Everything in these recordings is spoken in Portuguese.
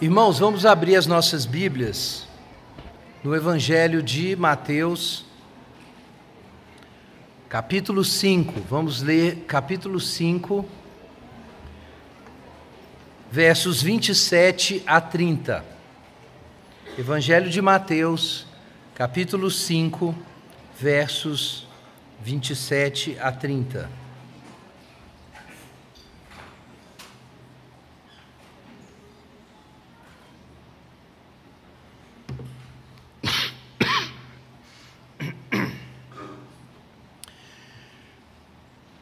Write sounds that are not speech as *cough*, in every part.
Irmãos, vamos abrir as nossas Bíblias no Evangelho de Mateus, capítulo 5. Vamos ler capítulo 5, versos 27 a 30. Evangelho de Mateus, capítulo 5, versos 27 a 30.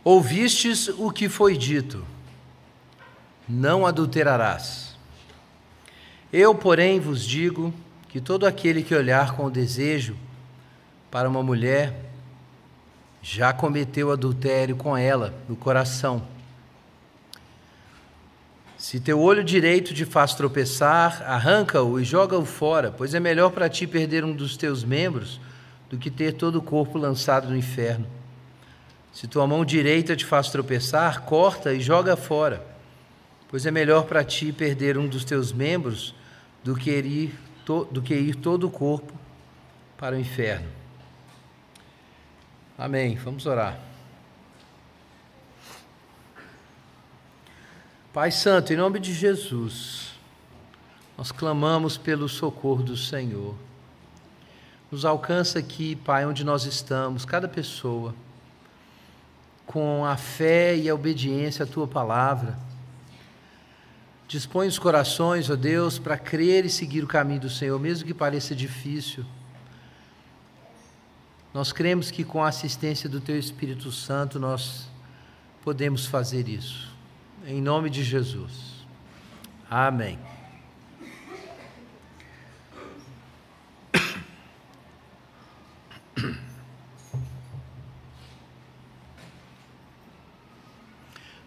Ouvistes o que foi dito: Não adulterarás. Eu, porém, vos digo que todo aquele que olhar com desejo para uma mulher já cometeu adultério com ela no coração. Se teu olho direito te faz tropeçar, arranca-o e joga-o fora, pois é melhor para ti perder um dos teus membros do que ter todo o corpo lançado no inferno. Se tua mão direita te faz tropeçar, corta e joga fora, pois é melhor para ti perder um dos teus membros do que ir, do que ir todo o corpo para o inferno. Amém. Vamos orar. Pai Santo, em nome de Jesus, nós clamamos pelo socorro do Senhor. Nos alcança aqui, Pai, onde nós estamos, cada pessoa com a fé e a obediência à tua palavra. Dispõe os corações, ó Deus, para crer e seguir o caminho do Senhor, mesmo que pareça difícil. Nós cremos que com a assistência do Teu Espírito Santo nós podemos fazer isso. Em nome de Jesus. Amém.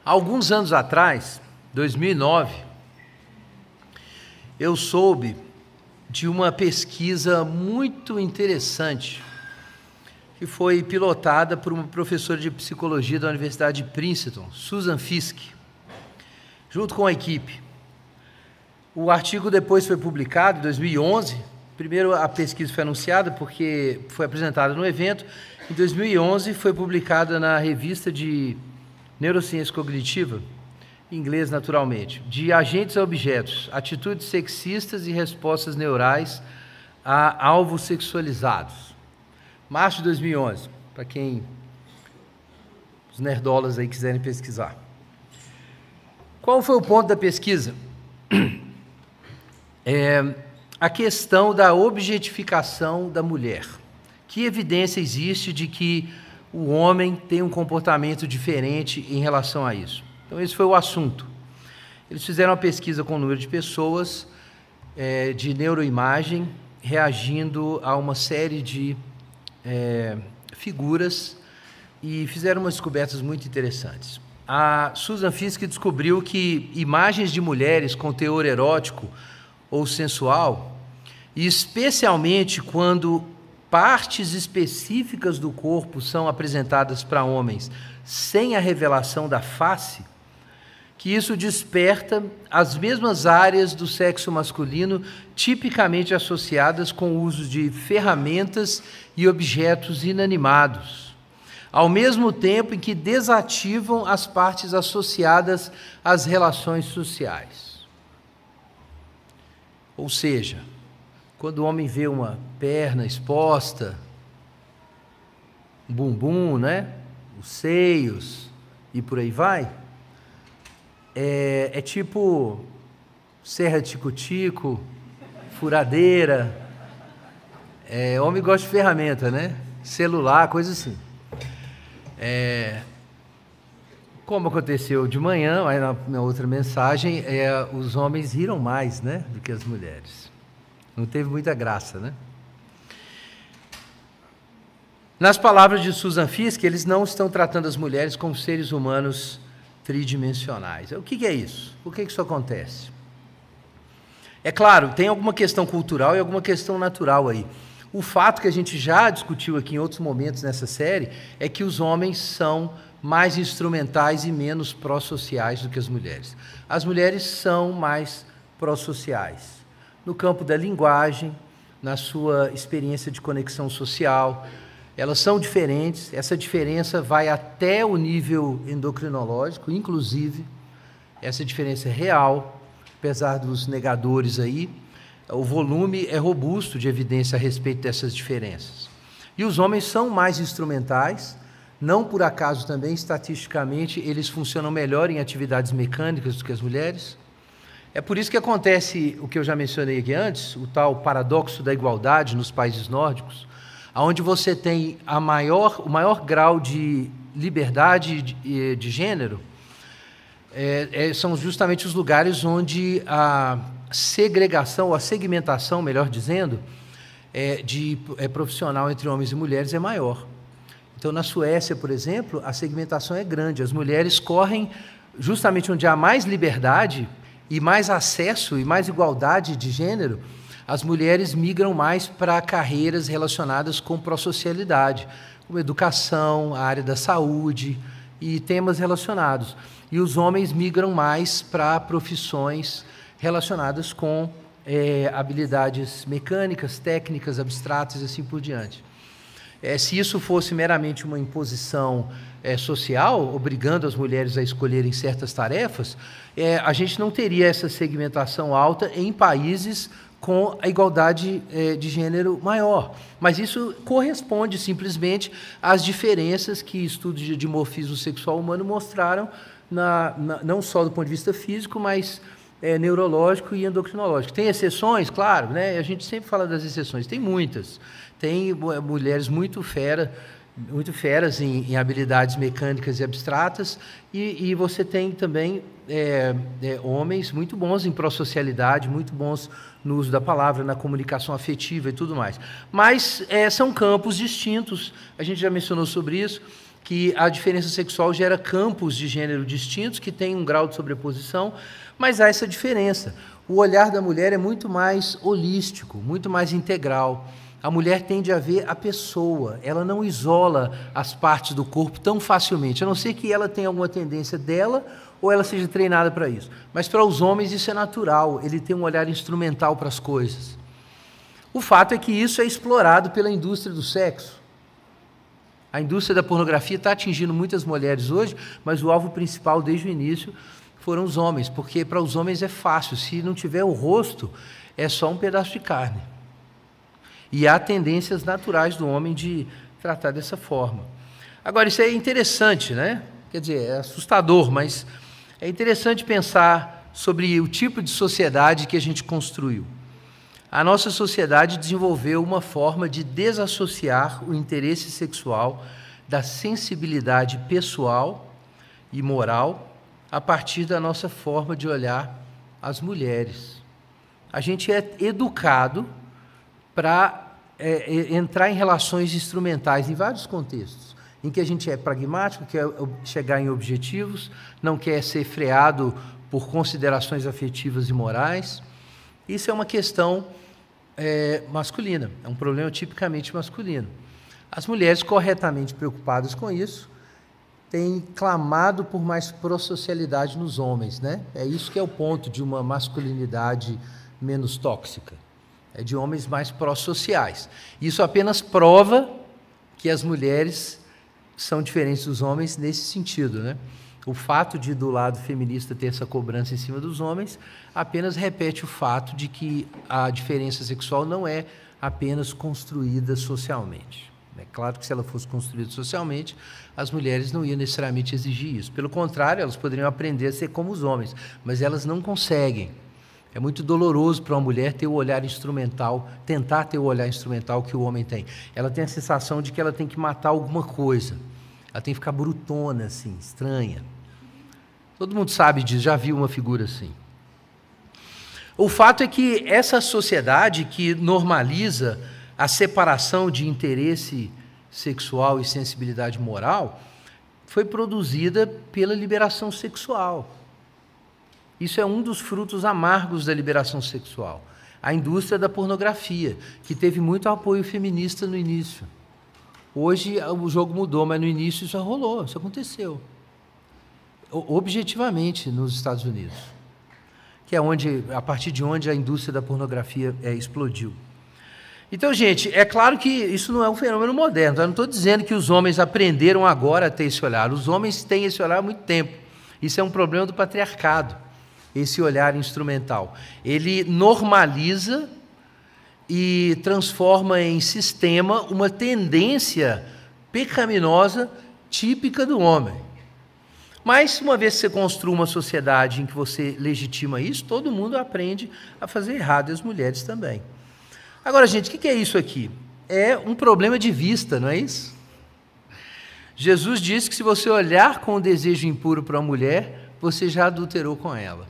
Alguns anos atrás, 2009, eu soube de uma pesquisa muito interessante que foi pilotada por uma professora de psicologia da Universidade de Princeton, Susan Fisk, junto com a equipe. O artigo depois foi publicado em 2011. Primeiro a pesquisa foi anunciada porque foi apresentada no evento. Em 2011 foi publicada na revista de neurociência cognitiva, em inglês naturalmente, de agentes a objetos, atitudes sexistas e respostas neurais a alvos sexualizados. Março de 2011, para quem os nerdolas aí quiserem pesquisar. Qual foi o ponto da pesquisa? *clears throat* É a questão da objetificação da mulher. Que evidência existe de que o homem tem um comportamento diferente em relação a isso. Então, esse foi o assunto. Eles fizeram uma pesquisa com o número de pessoas é, de neuroimagem reagindo a uma série de é, figuras e fizeram umas descobertas muito interessantes. A Susan Fiske descobriu que imagens de mulheres com teor erótico ou sensual, especialmente quando partes específicas do corpo são apresentadas para homens sem a revelação da face, que isso desperta as mesmas áreas do sexo masculino tipicamente associadas com o uso de ferramentas e objetos inanimados, ao mesmo tempo em que desativam as partes associadas às relações sociais. Ou seja, quando o homem vê uma perna exposta, um bumbum, né? Os seios e por aí vai, é, é tipo serra tico-tico, furadeira. É, homem gosta de ferramenta, né? Celular, coisa assim. É, como aconteceu de manhã, aí na, na outra mensagem, é, os homens riram mais, né, do que as mulheres. Não teve muita graça, né? Nas palavras de Susan Fiske, eles não estão tratando as mulheres como seres humanos tridimensionais. O que é isso? Por que isso acontece? É claro, tem alguma questão cultural e alguma questão natural aí. O fato que a gente já discutiu aqui em outros momentos nessa série é que os homens são mais instrumentais e menos pró-sociais do que as mulheres. As mulheres são mais pró-sociais. No campo da linguagem, na sua experiência de conexão social, elas são diferentes, essa diferença vai até o nível endocrinológico, inclusive, essa diferença é real, apesar dos negadores aí, o volume é robusto de evidência a respeito dessas diferenças. E os homens são mais instrumentais, não por acaso também, estatisticamente, eles funcionam melhor em atividades mecânicas do que as mulheres. É por isso que acontece o que eu já mencionei aqui antes, o tal paradoxo da igualdade nos países nórdicos, onde você tem a maior, o maior grau de liberdade de, de gênero, é, é, são justamente os lugares onde a segregação, ou a segmentação, melhor dizendo, é, de é, profissional entre homens e mulheres é maior. Então, na Suécia, por exemplo, a segmentação é grande. As mulheres correm justamente onde há mais liberdade e mais acesso e mais igualdade de gênero, as mulheres migram mais para carreiras relacionadas com pró-socialidade, como educação, a área da saúde e temas relacionados. E os homens migram mais para profissões relacionadas com é, habilidades mecânicas, técnicas, abstratas e assim por diante. É, se isso fosse meramente uma imposição é, social, obrigando as mulheres a escolherem certas tarefas, é, a gente não teria essa segmentação alta em países com a igualdade é, de gênero maior. Mas isso corresponde simplesmente às diferenças que estudos de dimorfismo sexual humano mostraram, na, na, não só do ponto de vista físico, mas é, neurológico e endocrinológico. Tem exceções, claro, né? a gente sempre fala das exceções, tem muitas. Tem mulheres muito fera, muito feras em, em habilidades mecânicas e abstratas, e, e você tem também é, é, homens muito bons em pró-socialidade, muito bons no uso da palavra, na comunicação afetiva e tudo mais. Mas é, são campos distintos, a gente já mencionou sobre isso, que a diferença sexual gera campos de gênero distintos, que têm um grau de sobreposição, mas há essa diferença. O olhar da mulher é muito mais holístico, muito mais integral. A mulher tende a ver a pessoa, ela não isola as partes do corpo tão facilmente, a não ser que ela tenha alguma tendência dela ou ela seja treinada para isso. Mas para os homens isso é natural, ele tem um olhar instrumental para as coisas. O fato é que isso é explorado pela indústria do sexo. A indústria da pornografia está atingindo muitas mulheres hoje, mas o alvo principal desde o início foram os homens, porque para os homens é fácil, se não tiver o rosto, é só um pedaço de carne. E há tendências naturais do homem de tratar dessa forma. Agora, isso é interessante, né? Quer dizer, é assustador, mas é interessante pensar sobre o tipo de sociedade que a gente construiu. A nossa sociedade desenvolveu uma forma de desassociar o interesse sexual da sensibilidade pessoal e moral a partir da nossa forma de olhar as mulheres. A gente é educado para é, é, entrar em relações instrumentais em vários contextos, em que a gente é pragmático, quer chegar em objetivos, não quer ser freado por considerações afetivas e morais. Isso é uma questão é, masculina, é um problema tipicamente masculino. As mulheres corretamente preocupadas com isso tem clamado por mais prosocialidade nos homens, né? É isso que é o ponto de uma masculinidade menos tóxica. É de homens mais pró-sociais. Isso apenas prova que as mulheres são diferentes dos homens nesse sentido, né? O fato de do lado feminista ter essa cobrança em cima dos homens apenas repete o fato de que a diferença sexual não é apenas construída socialmente. É claro que se ela fosse construída socialmente, as mulheres não iam necessariamente exigir isso. Pelo contrário, elas poderiam aprender a ser como os homens, mas elas não conseguem. É muito doloroso para uma mulher ter o olhar instrumental, tentar ter o olhar instrumental que o homem tem. Ela tem a sensação de que ela tem que matar alguma coisa. Ela tem que ficar brutona, assim, estranha. Todo mundo sabe disso, já viu uma figura assim. O fato é que essa sociedade que normaliza a separação de interesse sexual e sensibilidade moral foi produzida pela liberação sexual. Isso é um dos frutos amargos da liberação sexual. A indústria da pornografia, que teve muito apoio feminista no início. Hoje o jogo mudou, mas no início isso rolou, isso aconteceu. Objetivamente nos Estados Unidos. que é onde, a partir de onde a indústria da pornografia é, explodiu. Então, gente, é claro que isso não é um fenômeno moderno. Eu não estou dizendo que os homens aprenderam agora a ter esse olhar. Os homens têm esse olhar há muito tempo. Isso é um problema do patriarcado, esse olhar instrumental. Ele normaliza e transforma em sistema uma tendência pecaminosa típica do homem. Mas, uma vez que você construa uma sociedade em que você legitima isso, todo mundo aprende a fazer errado, e as mulheres também. Agora, gente, o que é isso aqui? É um problema de vista, não é isso? Jesus disse que se você olhar com o desejo impuro para uma mulher, você já adulterou com ela.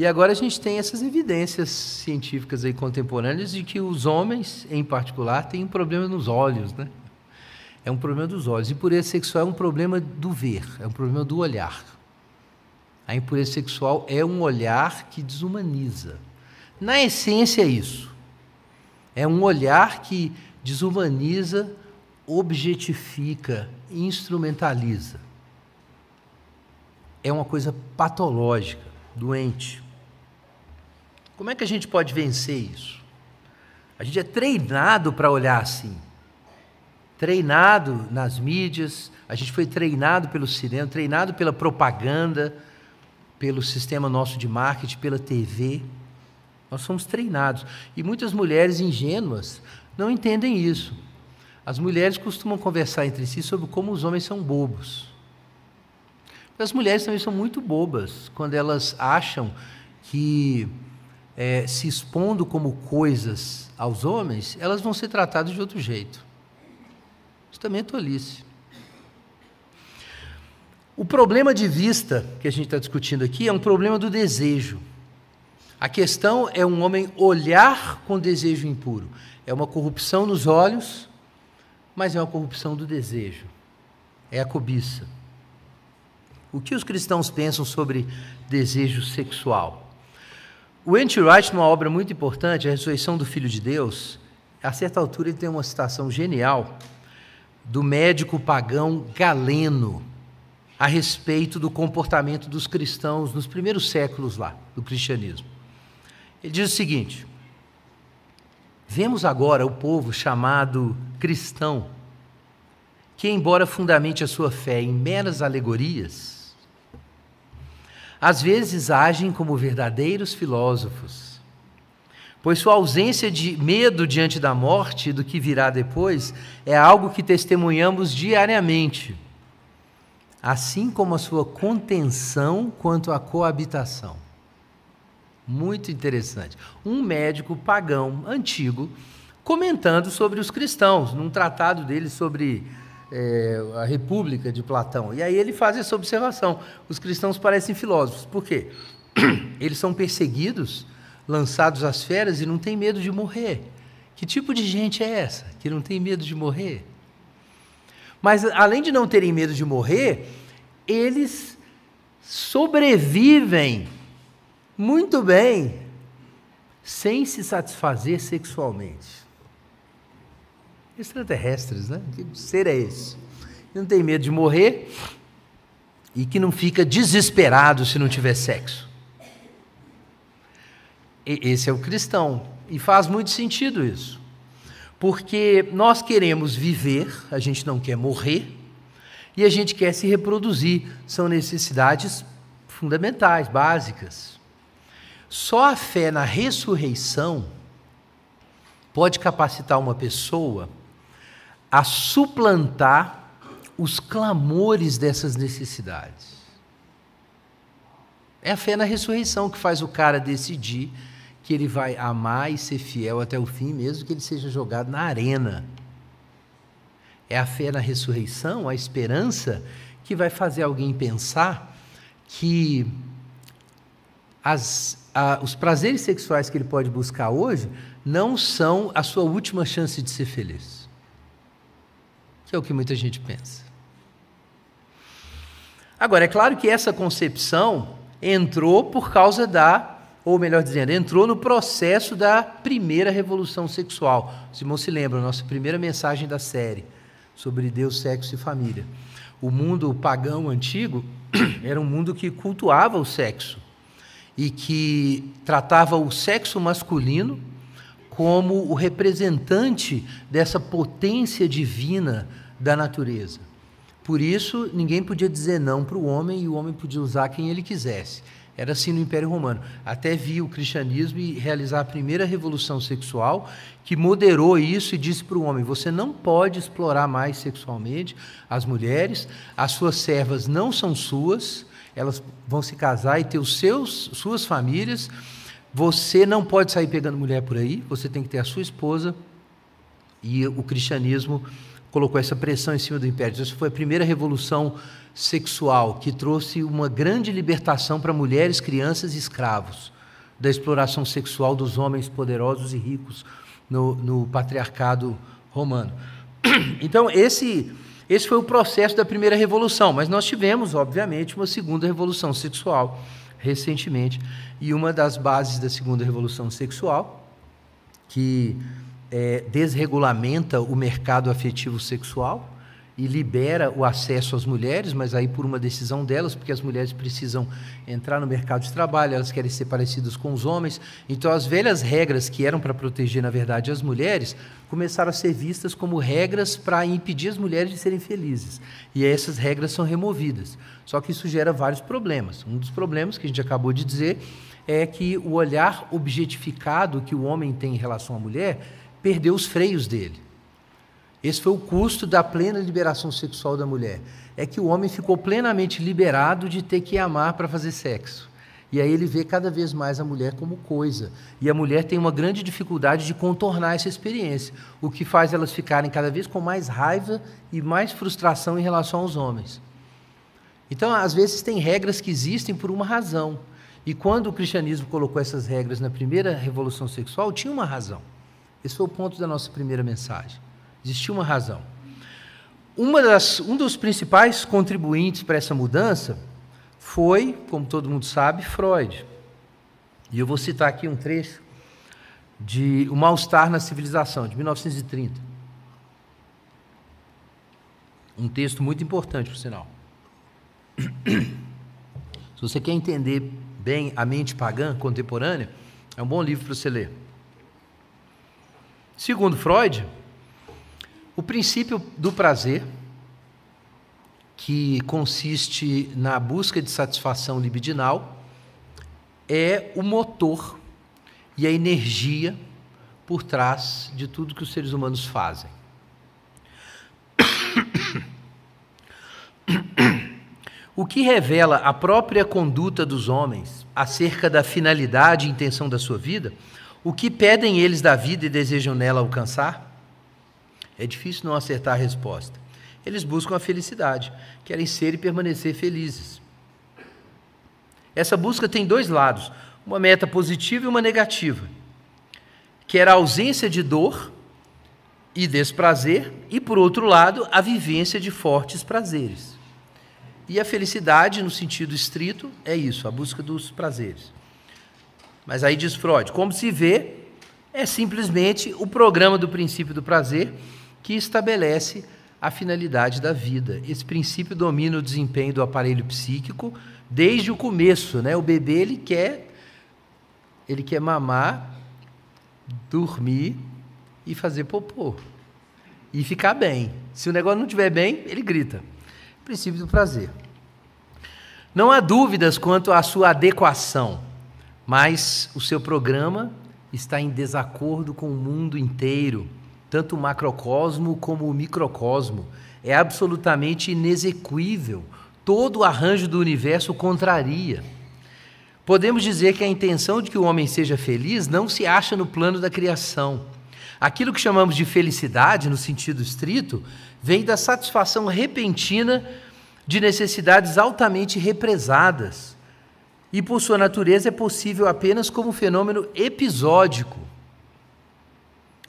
E agora a gente tem essas evidências científicas aí contemporâneas de que os homens, em particular, têm um problema nos olhos, né? É um problema dos olhos. Impureza sexual é um problema do ver, é um problema do olhar. A impureza sexual é um olhar que desumaniza. Na essência é isso. É um olhar que desumaniza, objetifica, instrumentaliza. É uma coisa patológica, doente. Como é que a gente pode vencer isso? A gente é treinado para olhar assim. Treinado nas mídias, a gente foi treinado pelo cinema, treinado pela propaganda, pelo sistema nosso de marketing, pela TV. Nós somos treinados. E muitas mulheres ingênuas não entendem isso. As mulheres costumam conversar entre si sobre como os homens são bobos. As mulheres também são muito bobas quando elas acham que, é, se expondo como coisas aos homens, elas vão ser tratadas de outro jeito. Isso também é tolice. O problema de vista que a gente está discutindo aqui é um problema do desejo. A questão é um homem olhar com desejo impuro. É uma corrupção nos olhos, mas é uma corrupção do desejo. É a cobiça. O que os cristãos pensam sobre desejo sexual? O N.T. Wright, numa obra muito importante, A Ressurreição do Filho de Deus, a certa altura ele tem uma citação genial do médico pagão Galeno a respeito do comportamento dos cristãos nos primeiros séculos lá do cristianismo. Ele diz o seguinte: Vemos agora o povo chamado cristão, que, embora fundamente a sua fé em meras alegorias, às vezes agem como verdadeiros filósofos, pois sua ausência de medo diante da morte e do que virá depois é algo que testemunhamos diariamente, assim como a sua contenção quanto à coabitação. Muito interessante. Um médico pagão antigo comentando sobre os cristãos, num tratado dele sobre é, a República de Platão. E aí ele faz essa observação: os cristãos parecem filósofos. Por quê? *clears throat* Eles são perseguidos, lançados às feras e não têm medo de morrer. Que tipo de gente é essa que não tem medo de morrer? Mas além de não terem medo de morrer, eles sobrevivem muito bem, sem se satisfazer sexualmente. Extraterrestres, né? Que ser é esse? Não tem medo de morrer e que não fica desesperado se não tiver sexo. E esse é o cristão. E faz muito sentido isso. Porque nós queremos viver, a gente não quer morrer, e a gente quer se reproduzir. São necessidades fundamentais, básicas. Só a fé na ressurreição pode capacitar uma pessoa a suplantar os clamores dessas necessidades. É a fé na ressurreição que faz o cara decidir que ele vai amar e ser fiel até o fim, mesmo que ele seja jogado na arena. É a fé na ressurreição, a esperança, que vai fazer alguém pensar que as a, os prazeres sexuais que ele pode buscar hoje não são a sua última chance de ser feliz. Que é o que muita gente pensa. Agora, é claro que essa concepção entrou por causa da, ou melhor dizendo, entrou no processo da primeira revolução sexual. Os irmãos se lembram, nossa primeira mensagem da série sobre Deus, sexo e família. O mundo pagão antigo *clears throat* era um mundo que cultuava o sexo e que tratava o sexo masculino como o representante dessa potência divina da natureza. Por isso, ninguém podia dizer não para o homem e o homem podia usar quem ele quisesse. Era assim no Império Romano. Até vi o cristianismo realizar a primeira revolução sexual, que moderou isso e disse para o homem: você não pode explorar mais sexualmente as mulheres, as suas servas não são suas, elas vão se casar e ter os seus, suas famílias. Você não pode sair pegando mulher por aí, você tem que ter a sua esposa. E o cristianismo colocou essa pressão em cima do império. Essa foi a primeira revolução sexual que trouxe uma grande libertação para mulheres, crianças e escravos da exploração sexual dos homens poderosos e ricos no, no patriarcado romano. *clears throat* Então, esse, esse foi o processo da primeira revolução, mas nós tivemos, obviamente, uma segunda revolução sexual recentemente, e uma das bases da segunda revolução sexual, que é, desregulamenta o mercado afetivo sexual, e libera o acesso às mulheres, mas aí por uma decisão delas, porque as mulheres precisam entrar no mercado de trabalho, elas querem ser parecidas com os homens. Então, as velhas regras que eram para proteger, na verdade, as mulheres, começaram a ser vistas como regras para impedir as mulheres de serem felizes. E essas regras são removidas. Só que isso gera vários problemas. Um dos problemas que a gente acabou de dizer é que o olhar objetificado que o homem tem em relação à mulher perdeu os freios dele. Esse foi o custo da plena liberação sexual da mulher. É que o homem ficou plenamente liberado de ter que amar para fazer sexo. E aí ele vê cada vez mais a mulher como coisa. E a mulher tem uma grande dificuldade de contornar essa experiência, o que faz elas ficarem cada vez com mais raiva e mais frustração em relação aos homens. Então, às vezes, tem regras que existem por uma razão. E quando o cristianismo colocou essas regras na primeira revolução sexual, tinha uma razão. Esse foi o ponto da nossa primeira mensagem. Existia uma razão. Uma das, um dos principais contribuintes para essa mudança foi, como todo mundo sabe, Freud. E eu vou citar aqui um trecho de O Mal-Estar na Civilização, de 1930. Um texto muito importante, por sinal. Se você quer entender bem a mente pagã contemporânea, é um bom livro para você ler. Segundo Freud, o princípio do prazer, que consiste na busca de satisfação libidinal, é o motor e a energia por trás de tudo que os seres humanos fazem. O que revela a própria conduta dos homens acerca da finalidade e intenção da sua vida, o que pedem eles da vida e desejam nela alcançar, é difícil não acertar a resposta. Eles buscam a felicidade, querem ser e permanecer felizes. Essa busca tem dois lados, uma meta positiva e uma negativa. Quer a ausência de dor e desprazer, e por outro lado, a vivência de fortes prazeres. E a felicidade, no sentido estrito, é isso, a busca dos prazeres. Mas aí diz Freud, como se vê, é simplesmente o programa do princípio do prazer que estabelece a finalidade da vida. Esse princípio domina o desempenho do aparelho psíquico desde o começo, né? O bebê ele quer ele quer mamar, dormir e fazer popô e ficar bem. Se o negócio não estiver bem, ele grita. Princípio do prazer. Não há dúvidas quanto à sua adequação, mas o seu programa está em desacordo com o mundo inteiro tanto o macrocosmo como o microcosmo. É absolutamente inexequível. Todo o arranjo do universo contraria. Podemos dizer que a intenção de que o homem seja feliz não se acha no plano da criação. Aquilo que chamamos de felicidade, no sentido estrito, vem da satisfação repentina de necessidades altamente represadas. E, por sua natureza, é possível apenas como fenômeno episódico.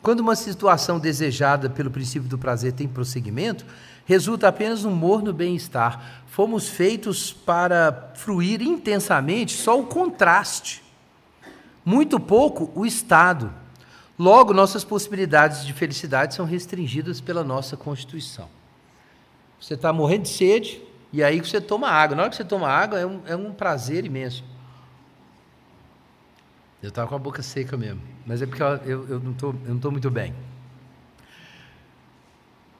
Quando uma situação desejada pelo princípio do prazer tem prosseguimento, resulta apenas um morno bem-estar. Fomos feitos para fruir intensamente só o contraste, muito pouco o estado. Logo, nossas possibilidades de felicidade são restringidas pela nossa constituição. Você está morrendo de sede, e aí você toma água. Na hora que você toma água, é um, é um prazer imenso. Eu estava com a boca seca mesmo. Mas é porque eu, eu não estou muito bem.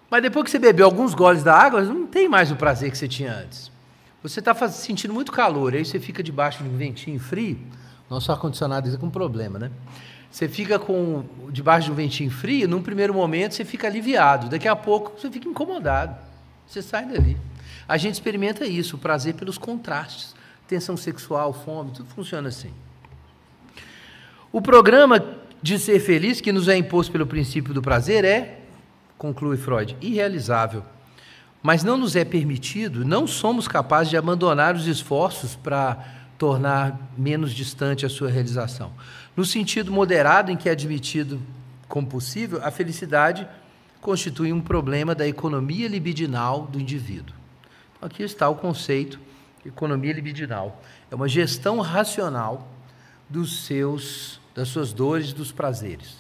Mas depois que você bebeu alguns goles da água, não tem mais o prazer que você tinha antes. Você está sentindo muito calor, aí você fica debaixo de um ventinho frio. Nosso ar-condicionado está com problema, né? Você fica com debaixo de um ventinho frio, num primeiro momento você fica aliviado, daqui a pouco você fica incomodado. Você sai dali. A gente experimenta isso, o prazer pelos contrastes. Tensão sexual, fome, tudo funciona assim. O programa de ser feliz que nos é imposto pelo princípio do prazer é, conclui Freud, irrealizável. Mas não nos é permitido, não somos capazes de abandonar os esforços para tornar menos distante a sua realização. No sentido moderado em que é admitido como possível, a felicidade constitui um problema da economia libidinal do indivíduo. Aqui está o conceito economia libidinal. É uma gestão racional dos seus das suas dores, dos prazeres.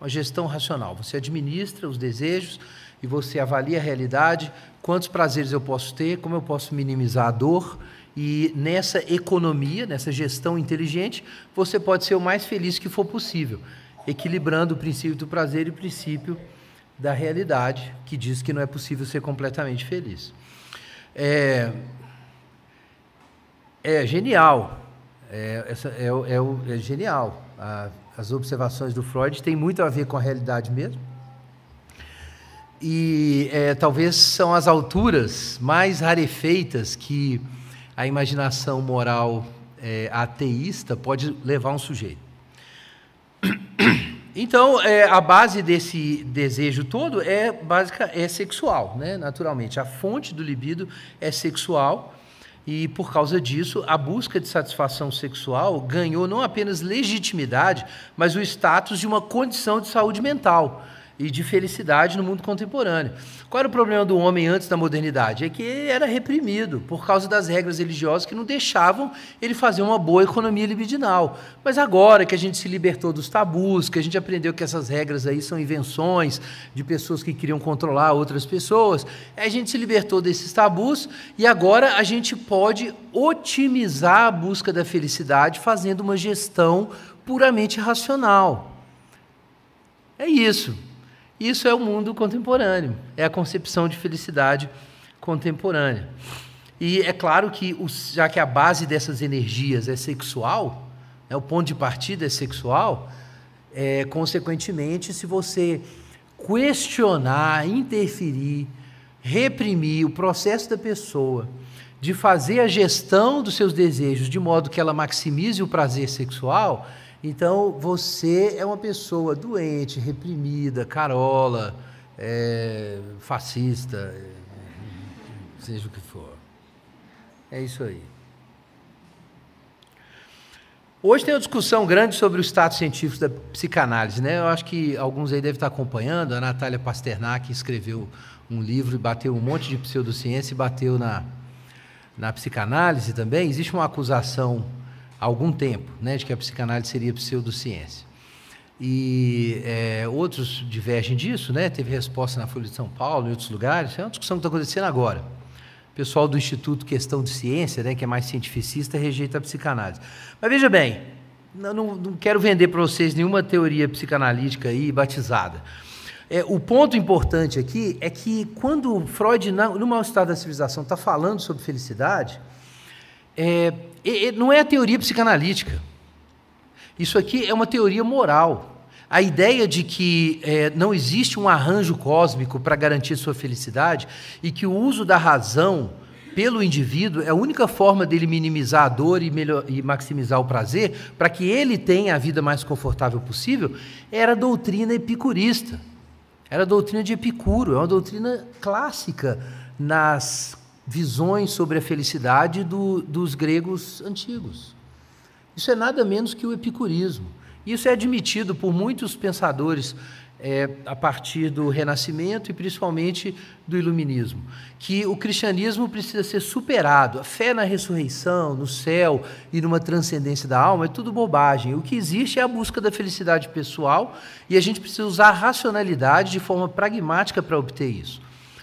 Uma gestão racional. Você administra os desejos e você avalia a realidade, quantos prazeres eu posso ter, como eu posso minimizar a dor e nessa economia, nessa gestão inteligente, você pode ser o mais feliz que for possível, equilibrando o princípio do prazer e o princípio da realidade, que diz que não é possível ser completamente feliz. É, é genial, é, é, é, é genial. As observações do Freud têm muito a ver com a realidade mesmo. E é, talvez são as alturas mais rarefeitas que a imaginação moral é, ateísta pode levar um sujeito. *coughs* Então, é, a base desse desejo todo é básica, é sexual, né? naturalmente. A fonte do libido é sexual e, por causa disso, a busca de satisfação sexual ganhou não apenas legitimidade, mas o status de uma condição de saúde mental e de felicidade no mundo contemporâneo. Qual era o problema do homem antes da modernidade? É que ele era reprimido por causa das regras religiosas que não deixavam ele fazer uma boa economia libidinal. Mas agora que a gente se libertou dos tabus, que a gente aprendeu que essas regras aí são invenções de pessoas que queriam controlar outras pessoas, a gente se libertou desses tabus e agora a gente pode otimizar a busca da felicidade fazendo uma gestão puramente racional. É isso. Isso é o mundo contemporâneo, é a concepção de felicidade contemporânea. E é claro que, já que a base dessas energias é sexual, né, o ponto de partida é sexual, é, consequentemente, se você questionar, interferir, reprimir o processo da pessoa de fazer a gestão dos seus desejos de modo que ela maximize o prazer sexual, então, você é uma pessoa doente, reprimida, carola, é, fascista, é, seja o que for. É isso aí. Hoje tem uma discussão grande sobre o status científico da psicanálise. Né? Eu acho que alguns aí devem estar acompanhando. A Natália Pasternak escreveu um livro e bateu um monte de pseudociência e bateu na, na psicanálise também. Existe uma acusação há algum tempo, né, de que a psicanálise seria pseudociência. E é, outros divergem disso, né? teve resposta na Folha de São Paulo, em outros lugares. É uma discussão que está acontecendo agora. O pessoal do Instituto Questão de Ciência, né, que é mais cientificista, rejeita a psicanálise. Mas veja bem, não, não quero vender para vocês nenhuma teoria psicanalítica aí batizada. É, o ponto importante aqui é que quando Freud, no Mal Estado da Civilização, está falando sobre felicidade, é, não é a teoria psicanalítica. Isso aqui é uma teoria moral. A ideia de que é, não existe um arranjo cósmico para garantir sua felicidade e que o uso da razão pelo indivíduo é a única forma dele minimizar a dor e, melhor, e maximizar o prazer para que ele tenha a vida mais confortável possível, era a doutrina epicurista. Era a doutrina de Epicuro, é uma doutrina clássica nas visões sobre a felicidade do, dos gregos antigos. Isso é nada menos que o epicurismo. Isso é admitido por muitos pensadores é, a partir do Renascimento e principalmente do Iluminismo, que o cristianismo precisa ser superado. A fé na ressurreição, no céu e numa transcendência da alma é tudo bobagem. O que existe é a busca da felicidade pessoal e a gente precisa usar a racionalidade de forma pragmática para obter isso.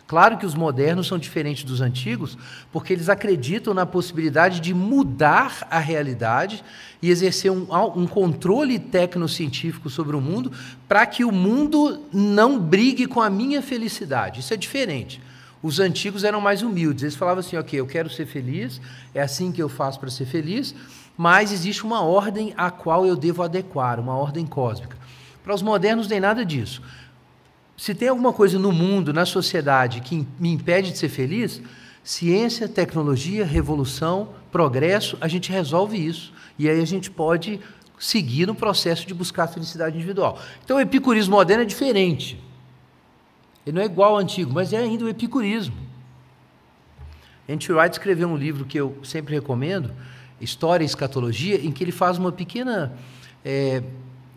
Claro que os modernos são diferentes dos antigos, porque eles acreditam na possibilidade de mudar a realidade e exercer um, um controle tecnocientífico sobre o mundo para que o mundo não brigue com a minha felicidade. Isso é diferente. Os antigos eram mais humildes, eles falavam assim: ok, eu quero ser feliz, é assim que eu faço para ser feliz, mas existe uma ordem a qual eu devo adequar, uma ordem cósmica. Para os modernos, nem nada disso. Se tem alguma coisa no mundo, na sociedade, que me impede de ser feliz, ciência, tecnologia, revolução, progresso, a gente resolve isso. E aí a gente pode seguir no processo de buscar a felicidade individual. Então o epicurismo moderno é diferente. Ele não é igual ao antigo, mas é ainda o epicurismo. Andy Wright escreveu um livro que eu sempre recomendo, História e Escatologia, em que ele faz uma pequena é,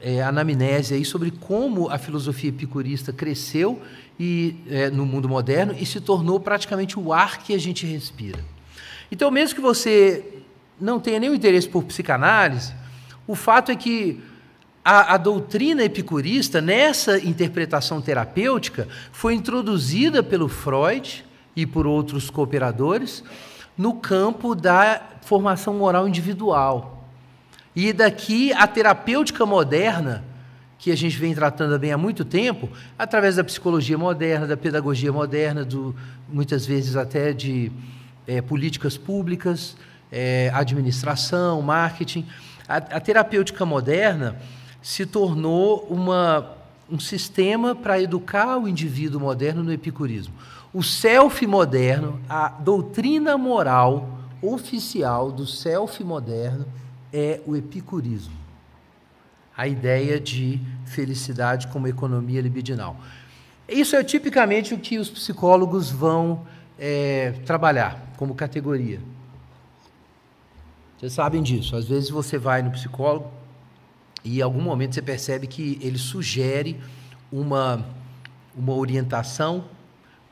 é, anamnese aí sobre como a filosofia epicurista cresceu e, é, no mundo moderno e se tornou praticamente o ar que a gente respira. Então, mesmo que você não tenha nenhum interesse por psicanálise, o fato é que a, a, doutrina epicurista, nessa interpretação terapêutica, foi introduzida pelo Freud e por outros cooperadores no campo da formação moral individual. E daqui a terapêutica moderna, que a gente vem tratando bem há muito tempo, através da psicologia moderna, da pedagogia moderna, do, muitas vezes até de é, políticas públicas, é, administração, marketing. A, a, terapêutica moderna se tornou uma, um sistema para educar o indivíduo moderno no epicurismo. O self moderno, a doutrina moral oficial do self moderno, é o epicurismo. A ideia de felicidade como economia libidinal. Isso é tipicamente o que os psicólogos vão é, trabalhar como categoria. Vocês sabem disso. Às vezes você vai no psicólogo e em algum momento você percebe que ele sugere uma, uma orientação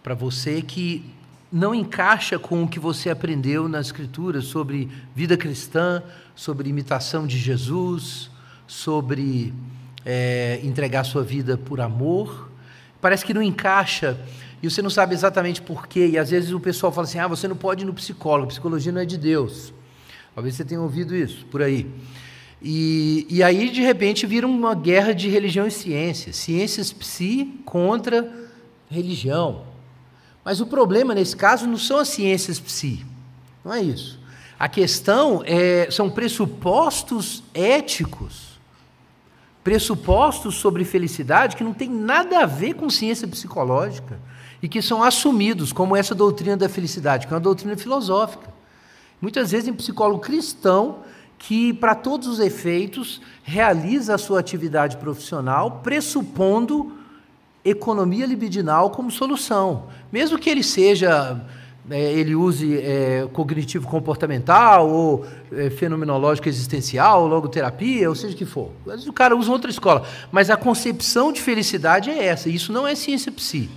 para você que não encaixa com o que você aprendeu nas Escrituras sobre vida cristã, sobre imitação de Jesus, sobre é, entregar sua vida por amor. Parece que não encaixa e você não sabe exatamente porquê. E às vezes o pessoal fala assim: ah, você não pode ir no psicólogo, psicologia não é de Deus. Talvez você tenha ouvido isso por aí. E, e aí, de repente, vira uma guerra de religião e ciência. Ciências psi contra religião. Mas o problema nesse caso não são as ciências psi, não é isso. A questão é, são pressupostos éticos, pressupostos sobre felicidade que não tem nada a ver com ciência psicológica e que são assumidos como essa doutrina da felicidade, que é uma doutrina filosófica. Muitas vezes em psicólogo cristão que, para todos os efeitos, realiza a sua atividade profissional pressupondo economia libidinal como solução. Mesmo que ele seja, é, ele use é, cognitivo comportamental, ou é, fenomenológico existencial, ou logoterapia, ou seja o que for. Vezes o cara usa outra escola. Mas a concepção de felicidade é essa. Isso não é ciência psi.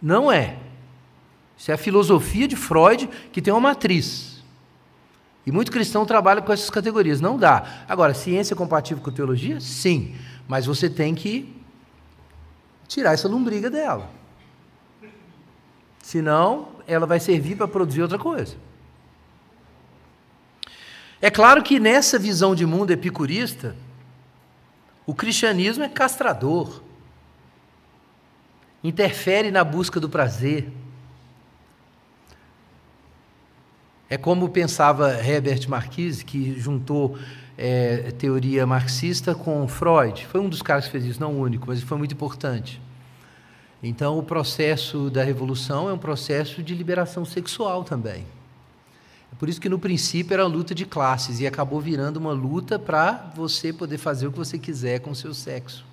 Não é. Isso é a filosofia de Freud, que tem uma matriz. E muito cristão trabalha com essas categorias. Não dá. Agora, ciência compatível com teologia? Sim. Mas você tem que tirar essa lombriga dela. Senão, ela vai servir para produzir outra coisa. É claro que nessa visão de mundo epicurista, o cristianismo é castrador, interfere na busca do prazer. É como pensava Herbert Marcuse, que juntou é, teoria marxista com Freud. Foi um dos caras que fez isso, não o único, mas foi muito importante. Então, o processo da revolução é um processo de liberação sexual também. É por isso que, no princípio, era luta de classes e acabou virando uma luta para você poder fazer o que você quiser com o seu sexo.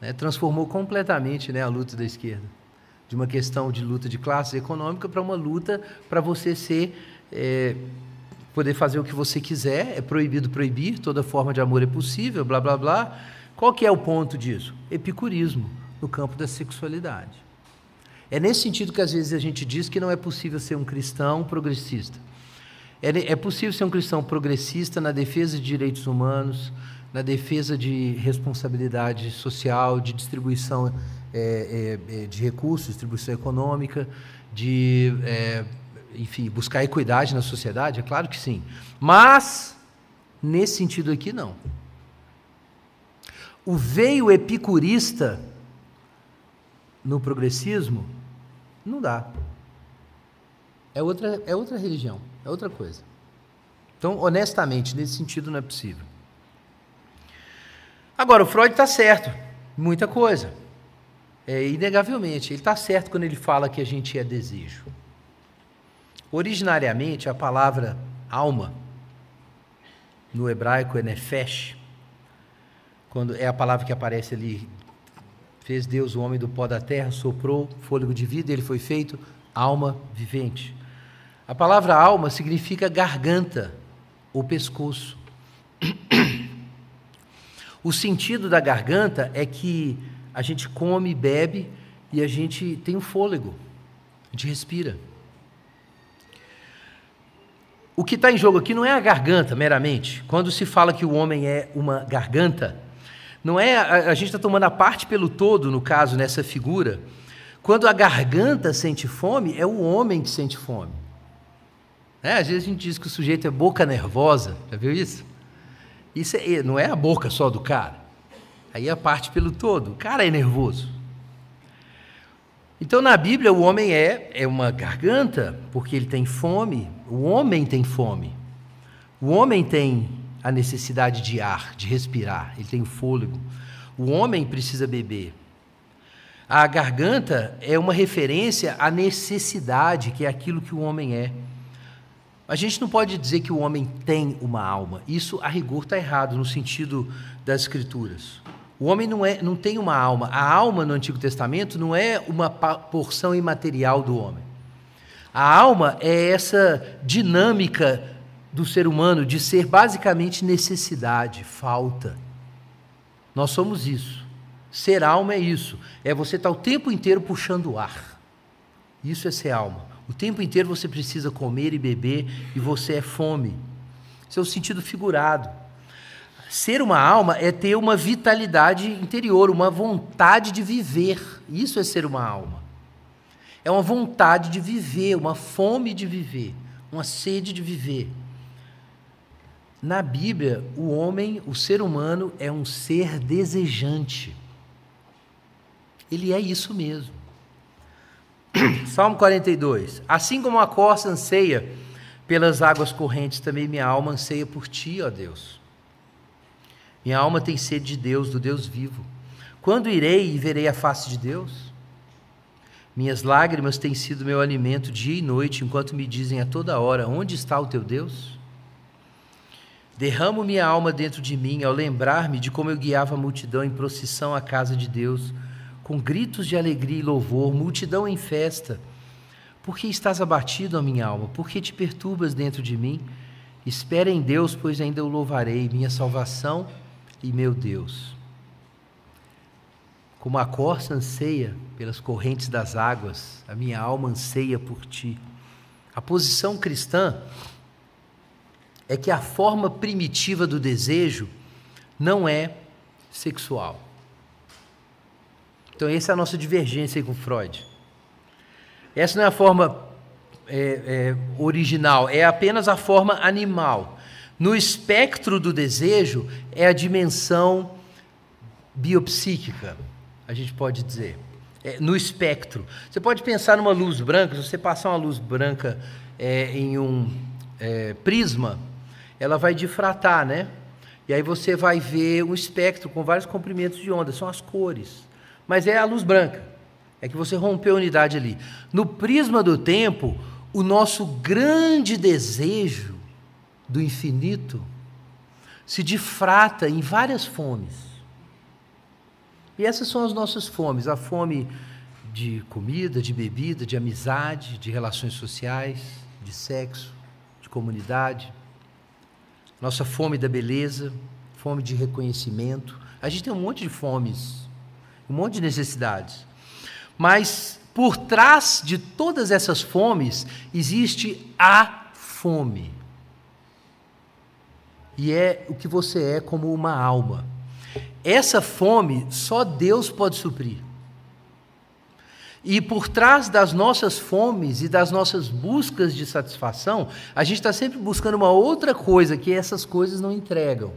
Né? Transformou completamente né, a luta da esquerda. De uma questão de luta de classes econômica para uma luta para você ser. É, poder fazer o que você quiser, é proibido proibir, toda forma de amor é possível, blá blá blá. Qual que é o ponto disso? Epicurismo, no campo da sexualidade. É nesse sentido que às vezes a gente diz que não é possível ser um cristão progressista. É, é possível ser um cristão progressista na defesa de direitos humanos, na defesa de responsabilidade social, de distribuição é, é, é, de recursos, distribuição econômica, de, é, enfim, buscar equidade na sociedade? É claro que sim. Mas, nesse sentido aqui, não. O veio epicurista no progressismo não dá. É outra, é outra religião, é outra coisa. Então, honestamente, nesse sentido não é possível. Agora, o Freud está certo, muita coisa. É, inegavelmente, ele está certo quando ele fala que a gente é desejo. Originariamente, a palavra alma, no hebraico é nefesh, quando é a palavra que aparece ali, fez Deus o homem do pó da terra, soprou fôlego de vida, ele foi feito alma vivente. A palavra alma significa garganta ou pescoço. O sentido da garganta é que a gente come, bebe e a gente tem um fôlego, a gente respira. O que está em jogo aqui não é a garganta meramente. Quando se fala que o homem é uma garganta, não é a, a gente está tomando a parte pelo todo, no caso, nessa figura. Quando a garganta sente fome, é o homem que sente fome. É, às vezes a gente diz que o sujeito é boca nervosa, já viu isso? Isso é, não é a boca só do cara. Aí a parte pelo todo. O cara é nervoso. Então na Bíblia o homem é, é uma garganta, porque ele tem fome. O homem tem fome. O homem tem a necessidade de ar, de respirar, ele tem fôlego. O homem precisa beber. A garganta é uma referência à necessidade, que é aquilo que o homem é. A gente não pode dizer que o homem tem uma alma. Isso, a rigor, está errado no sentido das Escrituras. O homem não, é, não tem uma alma. A alma no Antigo Testamento não é uma porção imaterial do homem. A alma é essa dinâmica do ser humano de ser basicamente necessidade, falta. Nós somos isso. Ser alma é isso. É você estar o tempo inteiro puxando o ar. Isso é ser alma. O tempo inteiro você precisa comer e beber e você é fome. Isso é o sentido figurado. Ser uma alma é ter uma vitalidade interior, uma vontade de viver. Isso é ser uma alma. É uma vontade de viver, uma fome de viver, uma sede de viver. Na Bíblia, o homem, o ser humano, é um ser desejante. Ele é isso mesmo. *clears throat* Salmo 42. Assim como a corça anseia pelas águas correntes, também minha alma anseia por ti, ó Deus. Minha alma tem sede de Deus, do Deus vivo. Quando irei e verei a face de Deus? Minhas lágrimas têm sido meu alimento dia e noite, enquanto me dizem a toda hora: Onde está o teu Deus? Derramo minha alma dentro de mim ao lembrar-me de como eu guiava a multidão em procissão à casa de Deus, com gritos de alegria e louvor, multidão em festa. Por que estás abatido, ó minha alma? Por que te perturbas dentro de mim? Espera em Deus, pois ainda o louvarei, minha salvação e meu Deus. Como a corça anseia pelas correntes das águas, a minha alma anseia por ti. A posição cristã é que a forma primitiva do desejo não é sexual. Então, essa é a nossa divergência com Freud. Essa não é a forma é, é, original, é apenas a forma animal. No espectro do desejo é a dimensão biopsíquica, a gente pode dizer. É, no espectro. Você pode pensar numa luz branca, se você passar uma luz branca é, em um é, prisma, ela vai difratar, né? E aí você vai ver um espectro com vários comprimentos de onda, são as cores. Mas é a luz branca. É que você rompeu a unidade ali. No prisma do tempo, o nosso grande desejo do infinito se difrata em várias fomes. E essas são as nossas fomes: a fome de comida, de bebida, de amizade, de relações sociais, de sexo, de comunidade. Nossa fome da beleza, fome de reconhecimento. A gente tem um monte de fomes, um monte de necessidades. Mas por trás de todas essas fomes existe a fome e é o que você é como uma alma. Essa fome só Deus pode suprir. E por trás das nossas fomes e das nossas buscas de satisfação, a gente está sempre buscando uma outra coisa que essas coisas não entregam.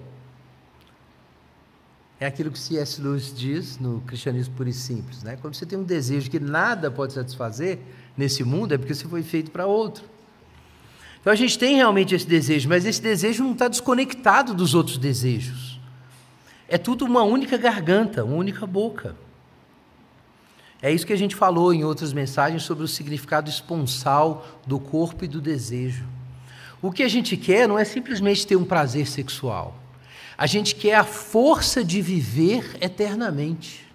É aquilo que C.S. Lewis diz no Cristianismo Puro e Simples. Né? Quando você tem um desejo que nada pode satisfazer nesse mundo, é porque você foi feito para outro. Então a gente tem realmente esse desejo, mas esse desejo não está desconectado dos outros desejos. É tudo uma única garganta, uma única boca. É isso que a gente falou em outras mensagens sobre o significado esponsal do corpo e do desejo. O que a gente quer não é simplesmente ter um prazer sexual. A gente quer a força de viver eternamente.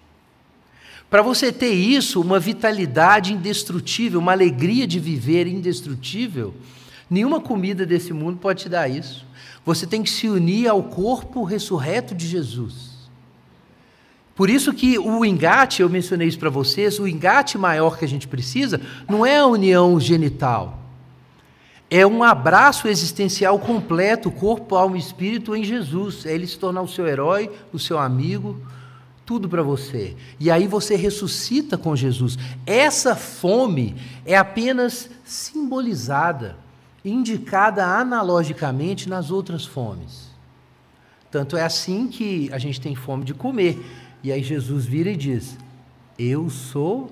Para você ter isso, uma vitalidade indestrutível, uma alegria de viver indestrutível, nenhuma comida desse mundo pode te dar isso. Você tem que se unir ao corpo ressurreto de Jesus. Por isso que o engate, eu mencionei isso para vocês, o engate maior que a gente precisa não é a união genital. É um abraço existencial completo, corpo, alma e espírito em Jesus. É ele se tornar o seu herói, o seu amigo, tudo para você. E aí você ressuscita com Jesus. Essa fome é apenas simbolizada, indicada analogicamente nas outras fomes. Tanto é assim que a gente tem fome de comer. E aí Jesus vira e diz: Eu sou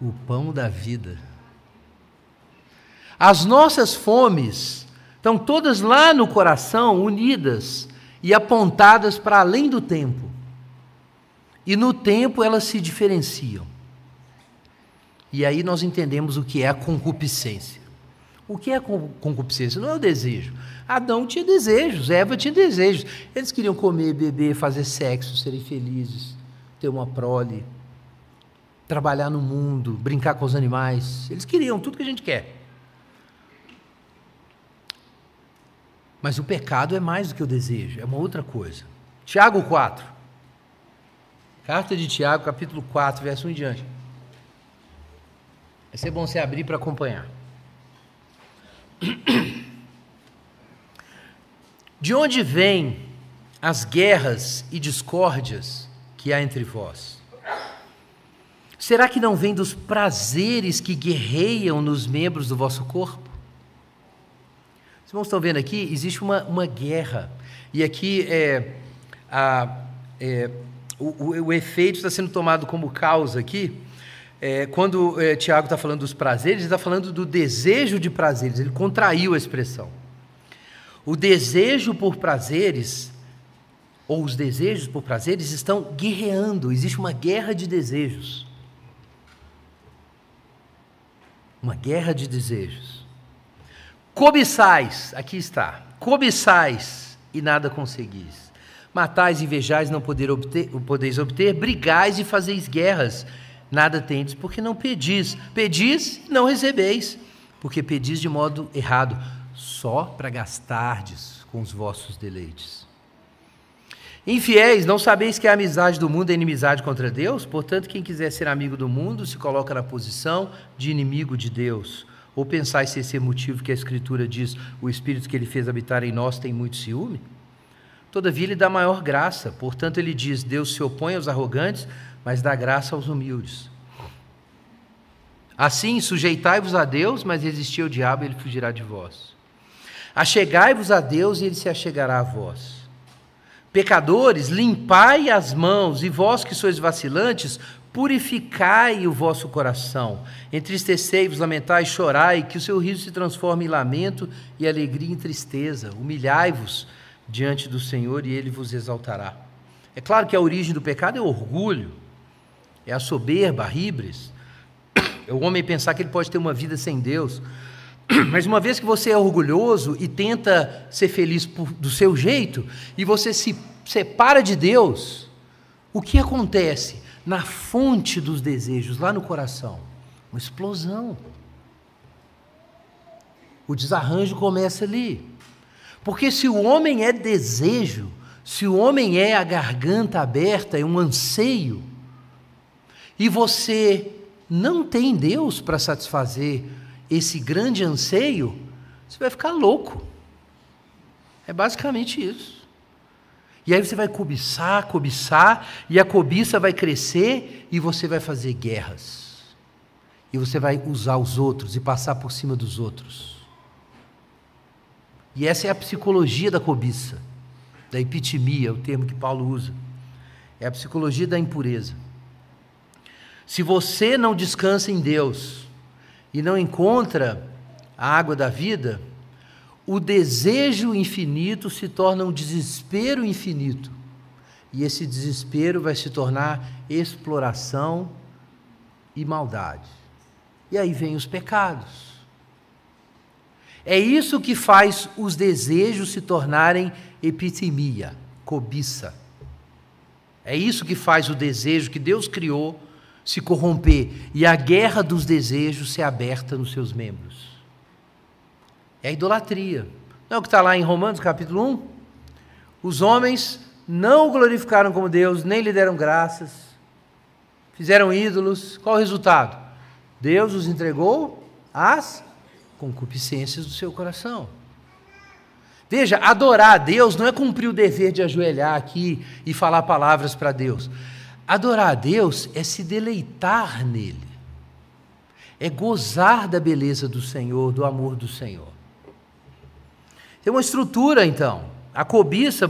o pão da vida. As nossas fomes estão todas lá no coração, unidas e apontadas para além do tempo. E no tempo elas se diferenciam. E aí nós entendemos o que é a concupiscência. O que é concupiscência? Não é o desejo. Adão tinha desejos, Eva tinha desejos. Eles queriam comer, beber, fazer sexo, serem felizes ter uma prole, trabalhar no mundo, brincar com os animais. Eles queriam tudo que a gente quer. Mas o pecado é mais do que o desejo, é uma outra coisa. Tiago 4. Carta de Tiago, capítulo 4, verso 1 em diante. Vai ser bom você abrir para acompanhar. De onde vêm as guerras e discórdias que há entre vós? Será que não vem dos prazeres que guerreiam nos membros do vosso corpo? Os irmãos estão vendo aqui, existe uma, uma guerra. E aqui é, a, é, o, o, o, efeito está sendo tomado como causa aqui. É, quando é, Tiago está falando dos prazeres, ele está falando do desejo de prazeres, ele contraiu a expressão. O desejo por prazeres ou os desejos por prazeres estão guerreando, existe uma guerra de desejos. Uma guerra de desejos. Cobiçais, aqui está, cobiçais e nada conseguis. Matais, invejais, não poder obter, podeis obter, brigais e fazeis guerras, nada tendes, porque não pedis. Pedis não recebeis, porque pedis de modo errado, só para gastardes com os vossos deleites. Infiéis, não sabeis que a amizade do mundo é inimizade contra Deus? Portanto, quem quiser ser amigo do mundo se coloca na posição de inimigo de Deus. Ou pensais se esse é motivo que a Escritura diz: o Espírito que ele fez habitar em nós tem muito ciúme? Todavia, ele dá maior graça. Portanto, ele diz: Deus se opõe aos arrogantes, mas dá graça aos humildes. Assim, sujeitai-vos a Deus, mas resisti ao diabo, ele fugirá de vós. Achegai-vos a Deus, e ele se achegará a vós. Pecadores, limpai as mãos, e vós que sois vacilantes, purificai o vosso coração. Entristecei-vos, lamentai, chorai, que o seu riso se transforme em lamento e alegria em tristeza. Humilhai-vos diante do Senhor e ele vos exaltará. É claro que a origem do pecado é orgulho, é a soberba, a ribres. É o homem pensar que ele pode ter uma vida sem Deus. Mas uma vez que você é orgulhoso e tenta ser feliz por, do seu jeito, e você se separa de Deus, o que acontece? Na fonte dos desejos, lá no coração, uma explosão. O desarranjo começa ali. Porque se o homem é desejo, se o homem é a garganta aberta, é um anseio, e você não tem Deus para satisfazer esse grande anseio, você vai ficar louco. É basicamente isso. E aí você vai cobiçar, cobiçar, e a cobiça vai crescer e você vai fazer guerras. E você vai usar os outros e passar por cima dos outros. E essa é a psicologia da cobiça, da epitimia, o termo que Paulo usa. É a psicologia da impureza. Se você não descansa em Deus e não encontra a água da vida, o desejo infinito se torna um desespero infinito. E esse desespero vai se tornar exploração e maldade. E aí vem os pecados. É isso que faz os desejos se tornarem epitemia, cobiça. É isso que faz o desejo que Deus criou se corromper e a guerra dos desejos ser aberta nos seus membros. É a idolatria. Não é o que está lá em Romanos capítulo 1? Os homens não o glorificaram como Deus, nem lhe deram graças, fizeram ídolos. Qual o resultado? Deus os entregou às concupiscências do seu coração. Veja, adorar a Deus não é cumprir o dever de ajoelhar aqui e falar palavras para Deus. Adorar a Deus é se deleitar nele, é gozar da beleza do Senhor, do amor do Senhor. Tem uma estrutura, então. A cobiça,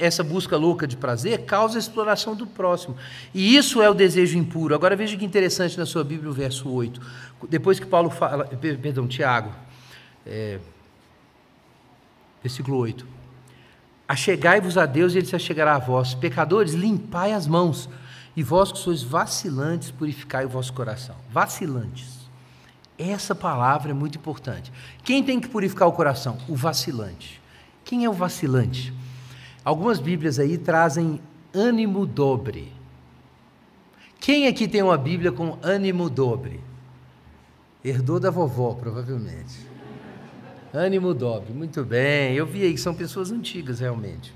essa busca louca de prazer, causa a exploração do próximo. E isso é o desejo impuro. Agora veja que interessante na sua Bíblia o verso 8. Depois que Paulo fala, perdão, Tiago, é, versículo 8. Achegai-vos a Deus e ele se achegará a vós. Pecadores, limpai as mãos. E vós que sois vacilantes, purificai o vosso coração. Vacilantes. Essa palavra é muito importante. Quem tem que purificar o coração? O vacilante. Quem é o vacilante? Algumas Bíblias aí trazem ânimo dobre. Quem aqui tem uma Bíblia com ânimo dobre? Herdou da vovó, provavelmente. Ânimo dobre, muito bem. Eu vi aí que são pessoas antigas, realmente.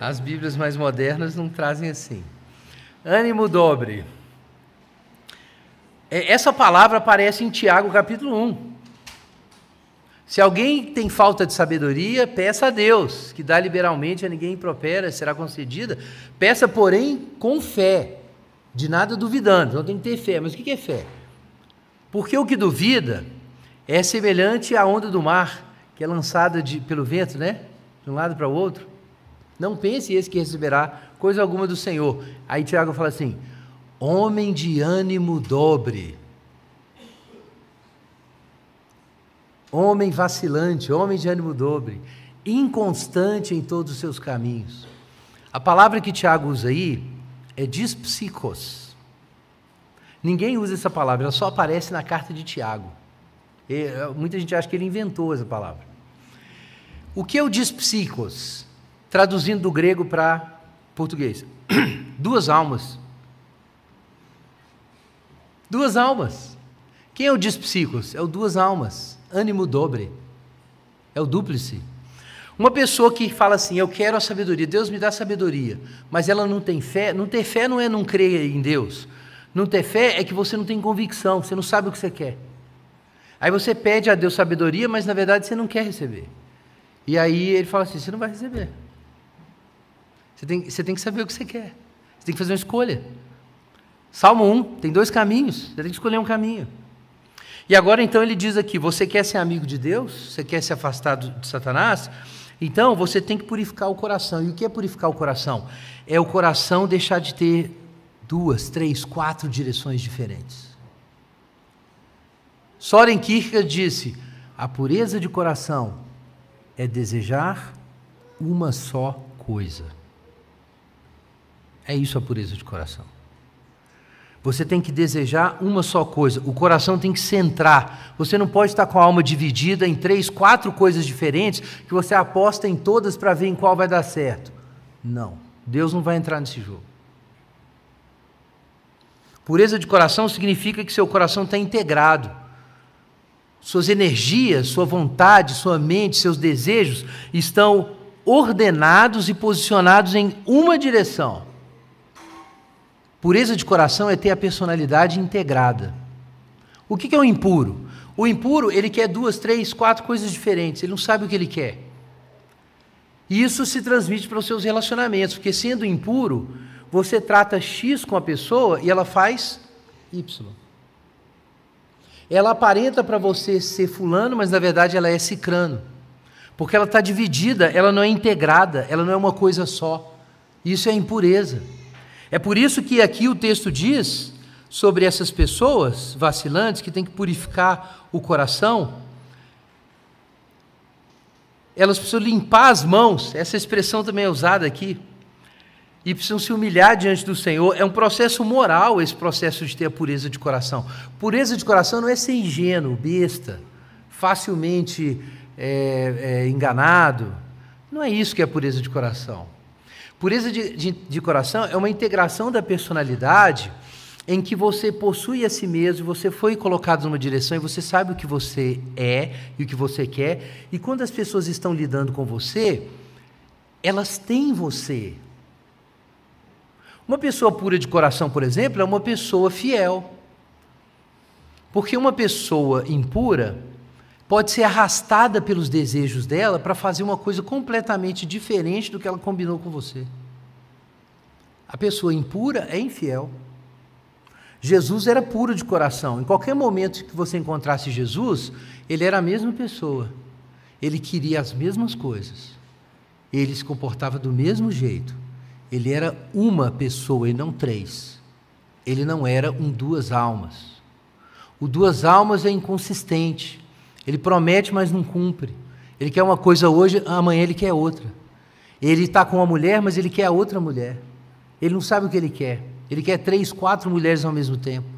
As Bíblias mais modernas não trazem assim. Ânimo dobre. É, essa palavra aparece em Tiago capítulo 1. Se alguém tem falta de sabedoria, peça a Deus, que dá liberalmente a ninguém impropera, será concedida. Peça, porém, com fé, de nada duvidando. Então tem que ter fé. Mas o que é fé? Porque o que duvida é semelhante à onda do mar, que é lançada de, pelo vento, né? De um lado para o outro. Não pense esse que receberá coisa alguma do Senhor. Aí Tiago fala assim: homem de ânimo dobre, homem vacilante, homem de ânimo dobre, inconstante em todos os seus caminhos. A palavra que Tiago usa aí é dispsicos. Ninguém usa essa palavra, ela só aparece na carta de Tiago. E, muita gente acha que ele inventou essa palavra. O que é o dispsicos? Traduzindo do grego para português. *clears throat* Duas almas Duas almas. Quem é o dispsicos? É o duas almas. Ânimo dobre. É o dúplice. Uma pessoa que fala assim, eu quero a sabedoria, Deus me dá sabedoria, mas ela não tem fé, não ter fé não é não crer em Deus. Não ter fé é que você não tem convicção, você não sabe o que você quer. Aí você pede a Deus sabedoria, mas na verdade você não quer receber. E aí ele fala assim: você não vai receber. Você tem, você tem que saber o que você quer. Você tem que fazer uma escolha. Salmo 1 tem dois caminhos, você tem que escolher um caminho. E agora então ele diz aqui: você quer ser amigo de Deus? Você quer se afastar de Satanás? Então você tem que purificar o coração. E o que é purificar o coração? É o coração deixar de ter duas, três, quatro direções diferentes. Soren Kierkegaard disse: a pureza de coração é desejar uma só coisa. É isso a pureza de coração. Você tem que desejar uma só coisa. O coração tem que centrar. Você não pode estar com a alma dividida em três, quatro coisas diferentes que você aposta em todas para ver em qual vai dar certo. Não. Deus não vai entrar nesse jogo. Pureza de coração significa que seu coração está integrado. Suas energias, sua vontade, sua mente, seus desejos estão ordenados e posicionados em uma direção. Pureza de coração é ter a personalidade integrada. O que é o impuro? O impuro, ele quer duas, três, quatro coisas diferentes, ele não sabe o que ele quer. E isso se transmite para os seus relacionamentos, porque sendo impuro, você trata X com a pessoa e ela faz Y. Ela aparenta para você ser fulano, mas na verdade ela é cicrano. Porque ela está dividida, ela não é integrada, ela não é uma coisa só. Isso é impureza. É por isso que aqui o texto diz sobre essas pessoas vacilantes que têm que purificar o coração. Elas precisam limpar as mãos, essa expressão também é usada aqui e precisam se humilhar diante do Senhor. É um processo moral esse processo de ter a pureza de coração. Pureza de coração não é ser ingênuo, besta, facilmente é, é, enganado. Não é isso que é pureza de coração. Pureza de, de, de coração é uma integração da personalidade em que você possui a si mesmo, você foi colocado numa direção e você sabe o que você é e o que você quer. E quando as pessoas estão lidando com você, elas têm você, uma pessoa pura de coração, por exemplo, é uma pessoa fiel. Porque uma pessoa impura pode ser arrastada pelos desejos dela para fazer uma coisa completamente diferente do que ela combinou com você. A pessoa impura é infiel. Jesus era puro de coração. Em qualquer momento que você encontrasse Jesus, ele era a mesma pessoa. Ele queria as mesmas coisas. Ele se comportava do mesmo jeito. Ele era uma pessoa e não três. Ele não era um duas almas. O duas almas é inconsistente. Ele promete, mas não cumpre. Ele quer uma coisa hoje, amanhã ele quer outra. Ele está com uma mulher, mas ele quer a outra mulher. Ele não sabe o que ele quer. Ele quer três, quatro mulheres ao mesmo tempo.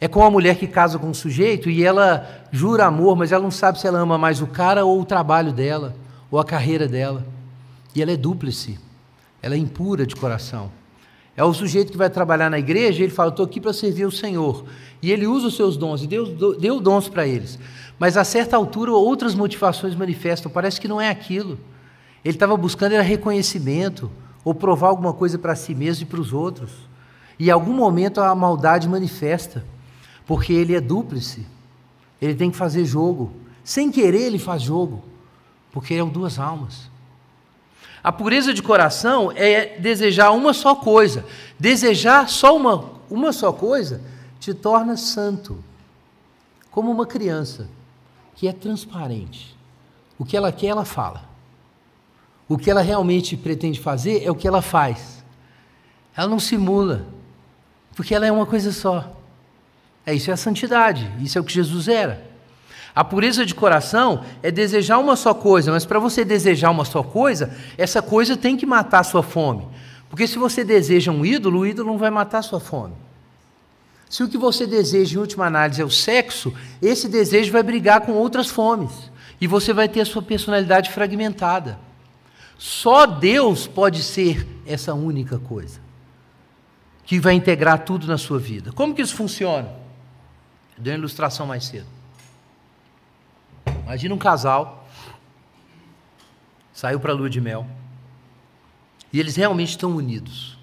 É como a mulher que casa com um sujeito e ela jura amor, mas ela não sabe se ela ama mais o cara ou o trabalho dela, ou a carreira dela. E ela é dúplice, ela é impura de coração. É o sujeito que vai trabalhar na igreja ele fala: Estou aqui para servir o Senhor. E ele usa os seus dons, e Deus deu dons para eles. Mas a certa altura, outras motivações manifestam. Parece que não é aquilo. Ele estava buscando era reconhecimento, ou provar alguma coisa para si mesmo e para os outros. E em algum momento a maldade manifesta, porque ele é dúplice. Ele tem que fazer jogo. Sem querer, ele faz jogo, porque ele é duas almas. A pureza de coração é desejar uma só coisa. Desejar só uma, uma só coisa te torna santo, como uma criança que é transparente. O que ela quer, ela fala. O que ela realmente pretende fazer é o que ela faz. Ela não simula, porque ela é uma coisa só. É isso é a santidade, isso é o que Jesus era. A pureza de coração é desejar uma só coisa, mas para você desejar uma só coisa, essa coisa tem que matar a sua fome. Porque se você deseja um ídolo, o ídolo não vai matar a sua fome. Se o que você deseja, em última análise, é o sexo, esse desejo vai brigar com outras fomes. E você vai ter a sua personalidade fragmentada. Só Deus pode ser essa única coisa que vai integrar tudo na sua vida. Como que isso funciona? Dei uma ilustração mais cedo. Imagina um casal, saiu para a lua de mel, e eles realmente estão unidos.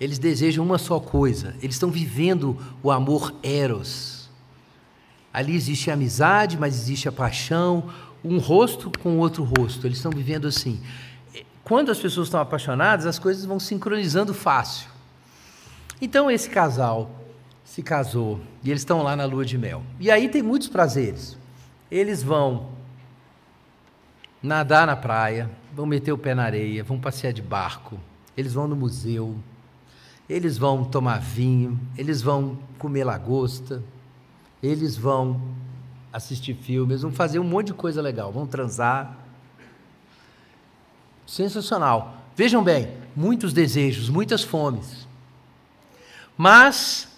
Eles desejam uma só coisa, eles estão vivendo o amor eros. Ali existe a amizade, mas existe a paixão, um rosto com outro rosto. Eles estão vivendo assim. Quando as pessoas estão apaixonadas, as coisas vão sincronizando fácil. Então esse casal se casou e eles estão lá na lua de mel. E aí tem muitos prazeres. Eles vão nadar na praia, vão meter o pé na areia, vão passear de barco, eles vão no museu, eles vão tomar vinho, eles vão comer lagosta, eles vão assistir filmes, vão fazer um monte de coisa legal, vão transar. Sensacional. Vejam bem, muitos desejos, muitas fomes. Mas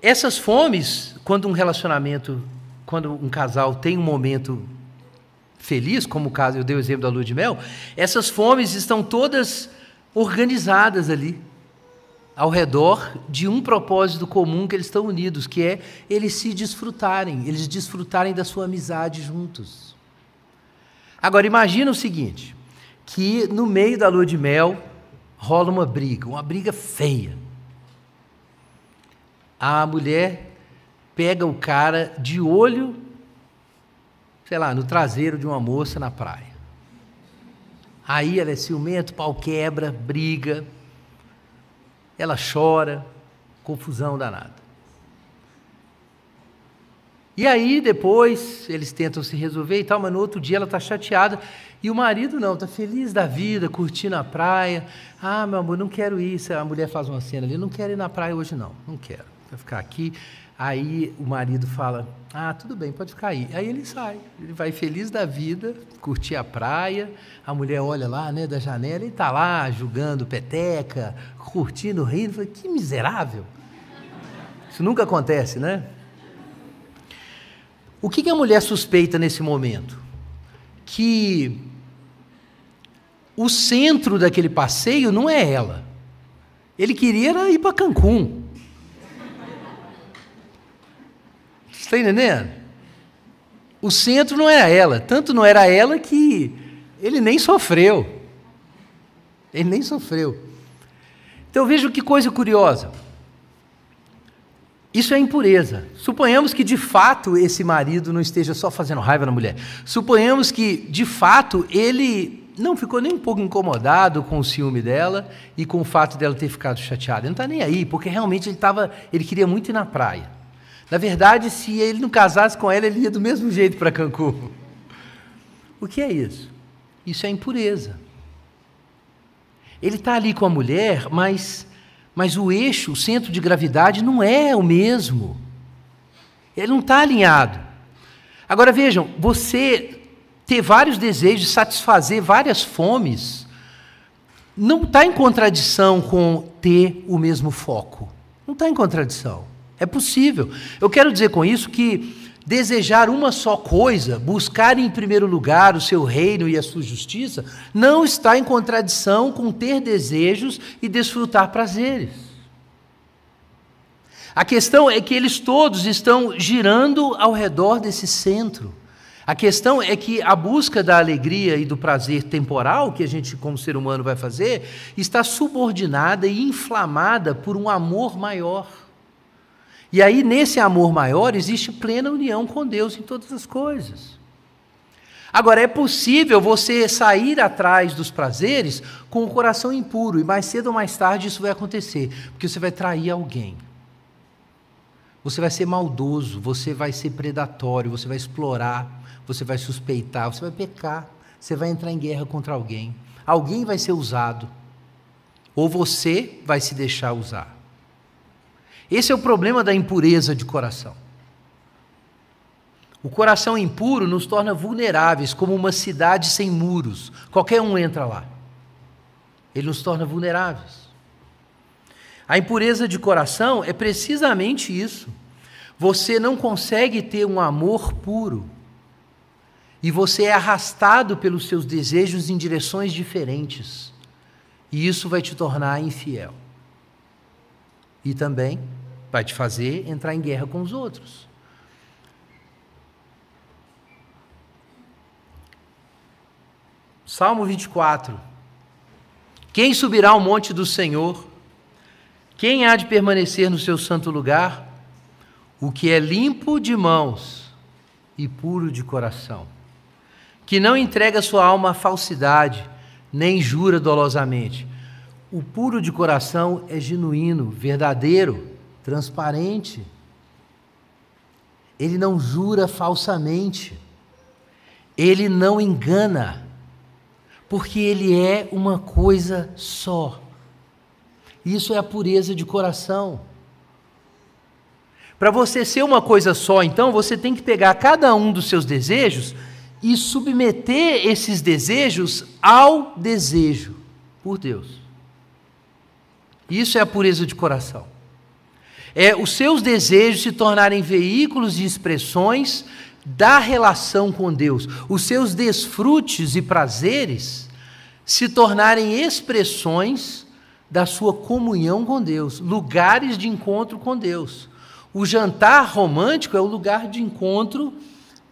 essas fomes, quando um relacionamento quando um casal tem um momento feliz, como o caso, eu dei o exemplo da lua de mel, essas fomes estão todas organizadas ali, ao redor de um propósito comum que eles estão unidos, que é eles se desfrutarem, eles desfrutarem da sua amizade juntos. Agora imagina o seguinte, que no meio da lua de mel rola uma briga, uma briga feia. A mulher pega o cara de olho, sei lá, no traseiro de uma moça na praia. Aí ela é ciumento, pau quebra, briga, ela chora, confusão danada. E aí depois eles tentam se resolver e tal, mas no outro dia ela está chateada e o marido não, está feliz da vida, curtindo a praia. Ah, meu amor, não quero ir. A mulher faz uma cena ali, não quero ir na praia hoje não, não quero, quero ficar aqui. Aí o marido fala: Ah, tudo bem, pode ficar aí. Aí ele sai, ele vai feliz da vida, curtir a praia. A mulher olha lá, né, da janela e está lá jogando peteca, curtindo, rindo. Fala, que miserável. Isso nunca acontece, né? O que, que a mulher suspeita nesse momento? Que o centro daquele passeio não é ela. Ele queria ir para Cancún. Você está entendendo? O centro não era ela. Tanto não era ela que ele nem sofreu. Ele nem sofreu. Então veja que coisa curiosa. Isso é impureza. Suponhamos que de fato esse marido não esteja só fazendo raiva na mulher. Suponhamos que de fato ele não ficou nem um pouco incomodado com o ciúme dela e com o fato dela ter ficado chateada. Ele não está nem aí, porque realmente ele estava, ele queria muito ir na praia. Na verdade, se ele não casasse com ela, ele ia do mesmo jeito para Cancún. O que é isso? Isso é impureza. Ele está ali com a mulher, mas mas o eixo, o centro de gravidade, não é o mesmo. Ele não está alinhado. Agora vejam, você ter vários desejos, satisfazer várias fomes, não está em contradição com ter o mesmo foco. Não está em contradição. É possível. Eu quero dizer com isso que desejar uma só coisa, buscar em primeiro lugar o seu reino e a sua justiça, não está em contradição com ter desejos e desfrutar prazeres. A questão é que eles todos estão girando ao redor desse centro. A questão é que a busca da alegria e do prazer temporal, que a gente, como ser humano, vai fazer, está subordinada e inflamada por um amor maior. E aí, nesse amor maior, existe plena união com Deus em todas as coisas. Agora, é possível você sair atrás dos prazeres com o coração impuro, e mais cedo ou mais tarde isso vai acontecer, porque você vai trair alguém. Você vai ser maldoso, você vai ser predatório, você vai explorar, você vai suspeitar, você vai pecar, você vai entrar em guerra contra alguém. Alguém vai ser usado, ou você vai se deixar usar. Esse é o problema da impureza de coração. O coração impuro nos torna vulneráveis, como uma cidade sem muros. Qualquer um entra lá. Ele nos torna vulneráveis. A impureza de coração é precisamente isso. Você não consegue ter um amor puro. E você é arrastado pelos seus desejos em direções diferentes. E isso vai te tornar infiel. E também vai te fazer entrar em guerra com os outros. Salmo 24. Quem subirá ao monte do Senhor? Quem há de permanecer no seu santo lugar? O que é limpo de mãos e puro de coração, que não entrega sua alma à falsidade, nem jura dolosamente. O puro de coração é genuíno, verdadeiro transparente. Ele não jura falsamente. Ele não engana. Porque ele é uma coisa só. Isso é a pureza de coração. Para você ser uma coisa só, então, você tem que pegar cada um dos seus desejos e submeter esses desejos ao desejo por Deus. Isso é a pureza de coração é os seus desejos se tornarem veículos de expressões da relação com Deus, os seus desfrutes e prazeres se tornarem expressões da sua comunhão com Deus, lugares de encontro com Deus. O jantar romântico é o lugar de encontro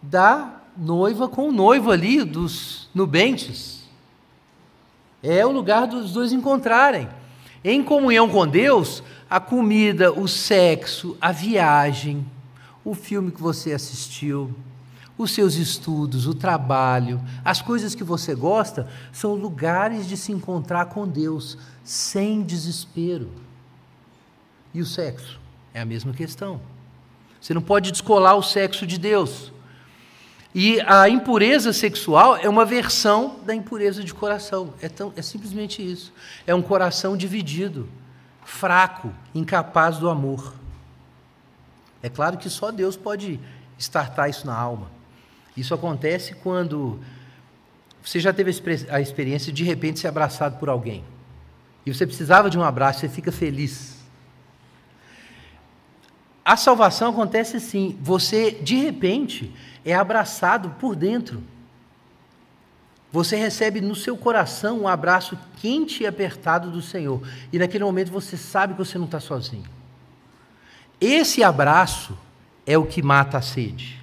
da noiva com o noivo ali, dos nubentes. É o lugar dos dois encontrarem. Em comunhão com Deus, a comida, o sexo, a viagem, o filme que você assistiu, os seus estudos, o trabalho, as coisas que você gosta, são lugares de se encontrar com Deus sem desespero. E o sexo? É a mesma questão. Você não pode descolar o sexo de Deus. E a impureza sexual é uma versão da impureza de coração. É, tão, é simplesmente isso. É um coração dividido, fraco, incapaz do amor. É claro que só Deus pode estartar isso na alma. Isso acontece quando você já teve a experiência de de repente ser abraçado por alguém. E você precisava de um abraço, você fica feliz. A salvação acontece assim: você, de repente, é abraçado por dentro. Você recebe no seu coração um abraço quente e apertado do Senhor. E naquele momento você sabe que você não está sozinho. Esse abraço é o que mata a sede.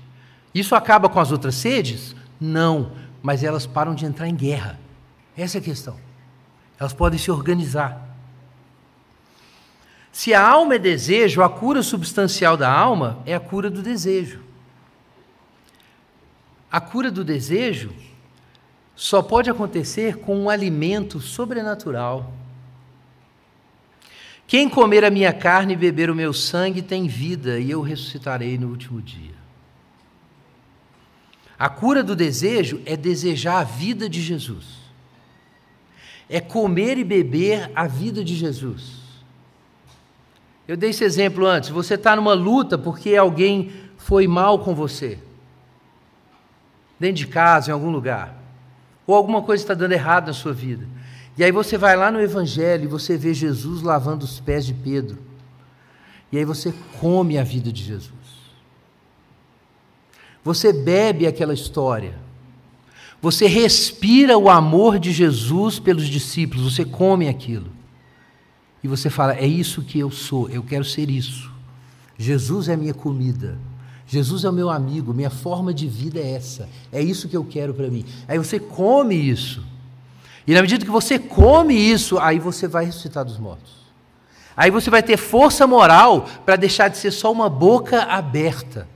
Isso acaba com as outras sedes? Não, mas elas param de entrar em guerra. Essa é a questão. Elas podem se organizar. Se a alma é desejo, a cura substancial da alma é a cura do desejo. A cura do desejo só pode acontecer com um alimento sobrenatural. Quem comer a minha carne e beber o meu sangue tem vida, e eu ressuscitarei no último dia. A cura do desejo é desejar a vida de Jesus. É comer e beber a vida de Jesus. Eu dei esse exemplo antes. Você está numa luta porque alguém foi mal com você dentro de casa, em algum lugar, ou alguma coisa está dando errado na sua vida. E aí você vai lá no Evangelho e você vê Jesus lavando os pés de Pedro. E aí você come a vida de Jesus. Você bebe aquela história. Você respira o amor de Jesus pelos discípulos, você come aquilo. E você fala: é isso que eu sou, eu quero ser isso. Jesus é minha comida. Jesus é o meu amigo, minha forma de vida é essa. É isso que eu quero para mim. Aí você come isso. E na medida que você come isso, aí você vai ressuscitar dos mortos. Aí você vai ter força moral para deixar de ser só uma boca aberta,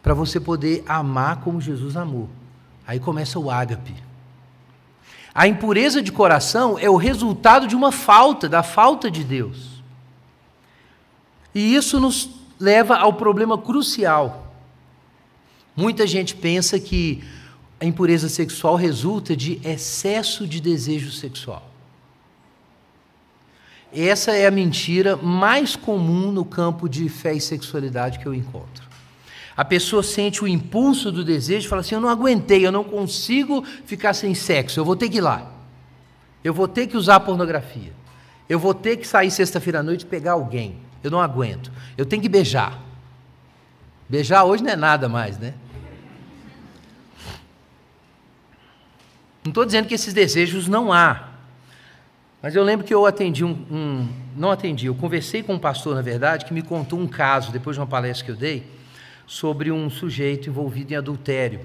para você poder amar como Jesus amou. Aí começa o ágape. A impureza de coração é o resultado de uma falta, da falta de Deus. E isso nos leva ao problema crucial. Muita gente pensa que a impureza sexual resulta de excesso de desejo sexual. Essa é a mentira mais comum no campo de fé e sexualidade que eu encontro. A pessoa sente o impulso do desejo e fala assim: Eu não aguentei, eu não consigo ficar sem sexo, eu vou ter que ir lá. Eu vou ter que usar pornografia. Eu vou ter que sair sexta-feira à noite e pegar alguém. Eu não aguento. Eu tenho que beijar. Beijar hoje não é nada mais, né? Não estou dizendo que esses desejos não há. Mas eu lembro que eu atendi um, um, Não atendi, eu conversei com um pastor, na verdade, que me contou um caso, depois de uma palestra que eu dei, sobre um sujeito envolvido em adultério.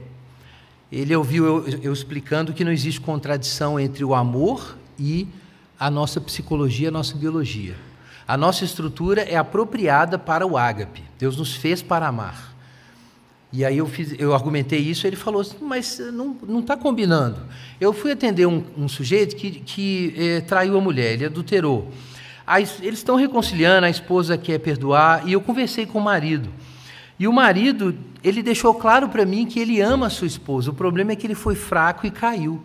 Ele ouviu eu, eu explicando que não existe contradição entre o amor e a nossa psicologia, a nossa biologia. A nossa estrutura é apropriada para o ágape. Deus nos fez para amar. E aí eu, fiz, eu argumentei isso, ele falou assim, mas não está combinando. Eu fui atender um, um sujeito que, que eh, traiu a mulher, ele adulterou. Eles estão reconciliando, a esposa quer perdoar, e eu conversei com o marido. E o marido, ele deixou claro para mim que ele ama a sua esposa. O problema é que ele foi fraco e caiu.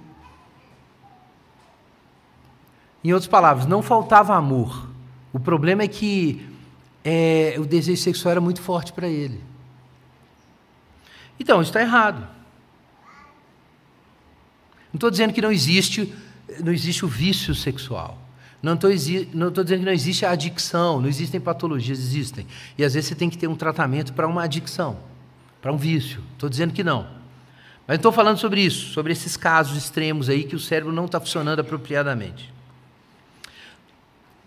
Em outras palavras, não faltava amor. O problema é que é, o desejo sexual era muito forte para ele. Então, isso está errado. Não estou dizendo que não existe, não existe o vício sexual. Não estou dizendo que não existe a adicção, não existem patologias, existem. E às vezes você tem que ter um tratamento para uma adicção, para um vício. Estou dizendo que não. Mas estou falando sobre isso, sobre esses casos extremos aí que o cérebro não está funcionando apropriadamente.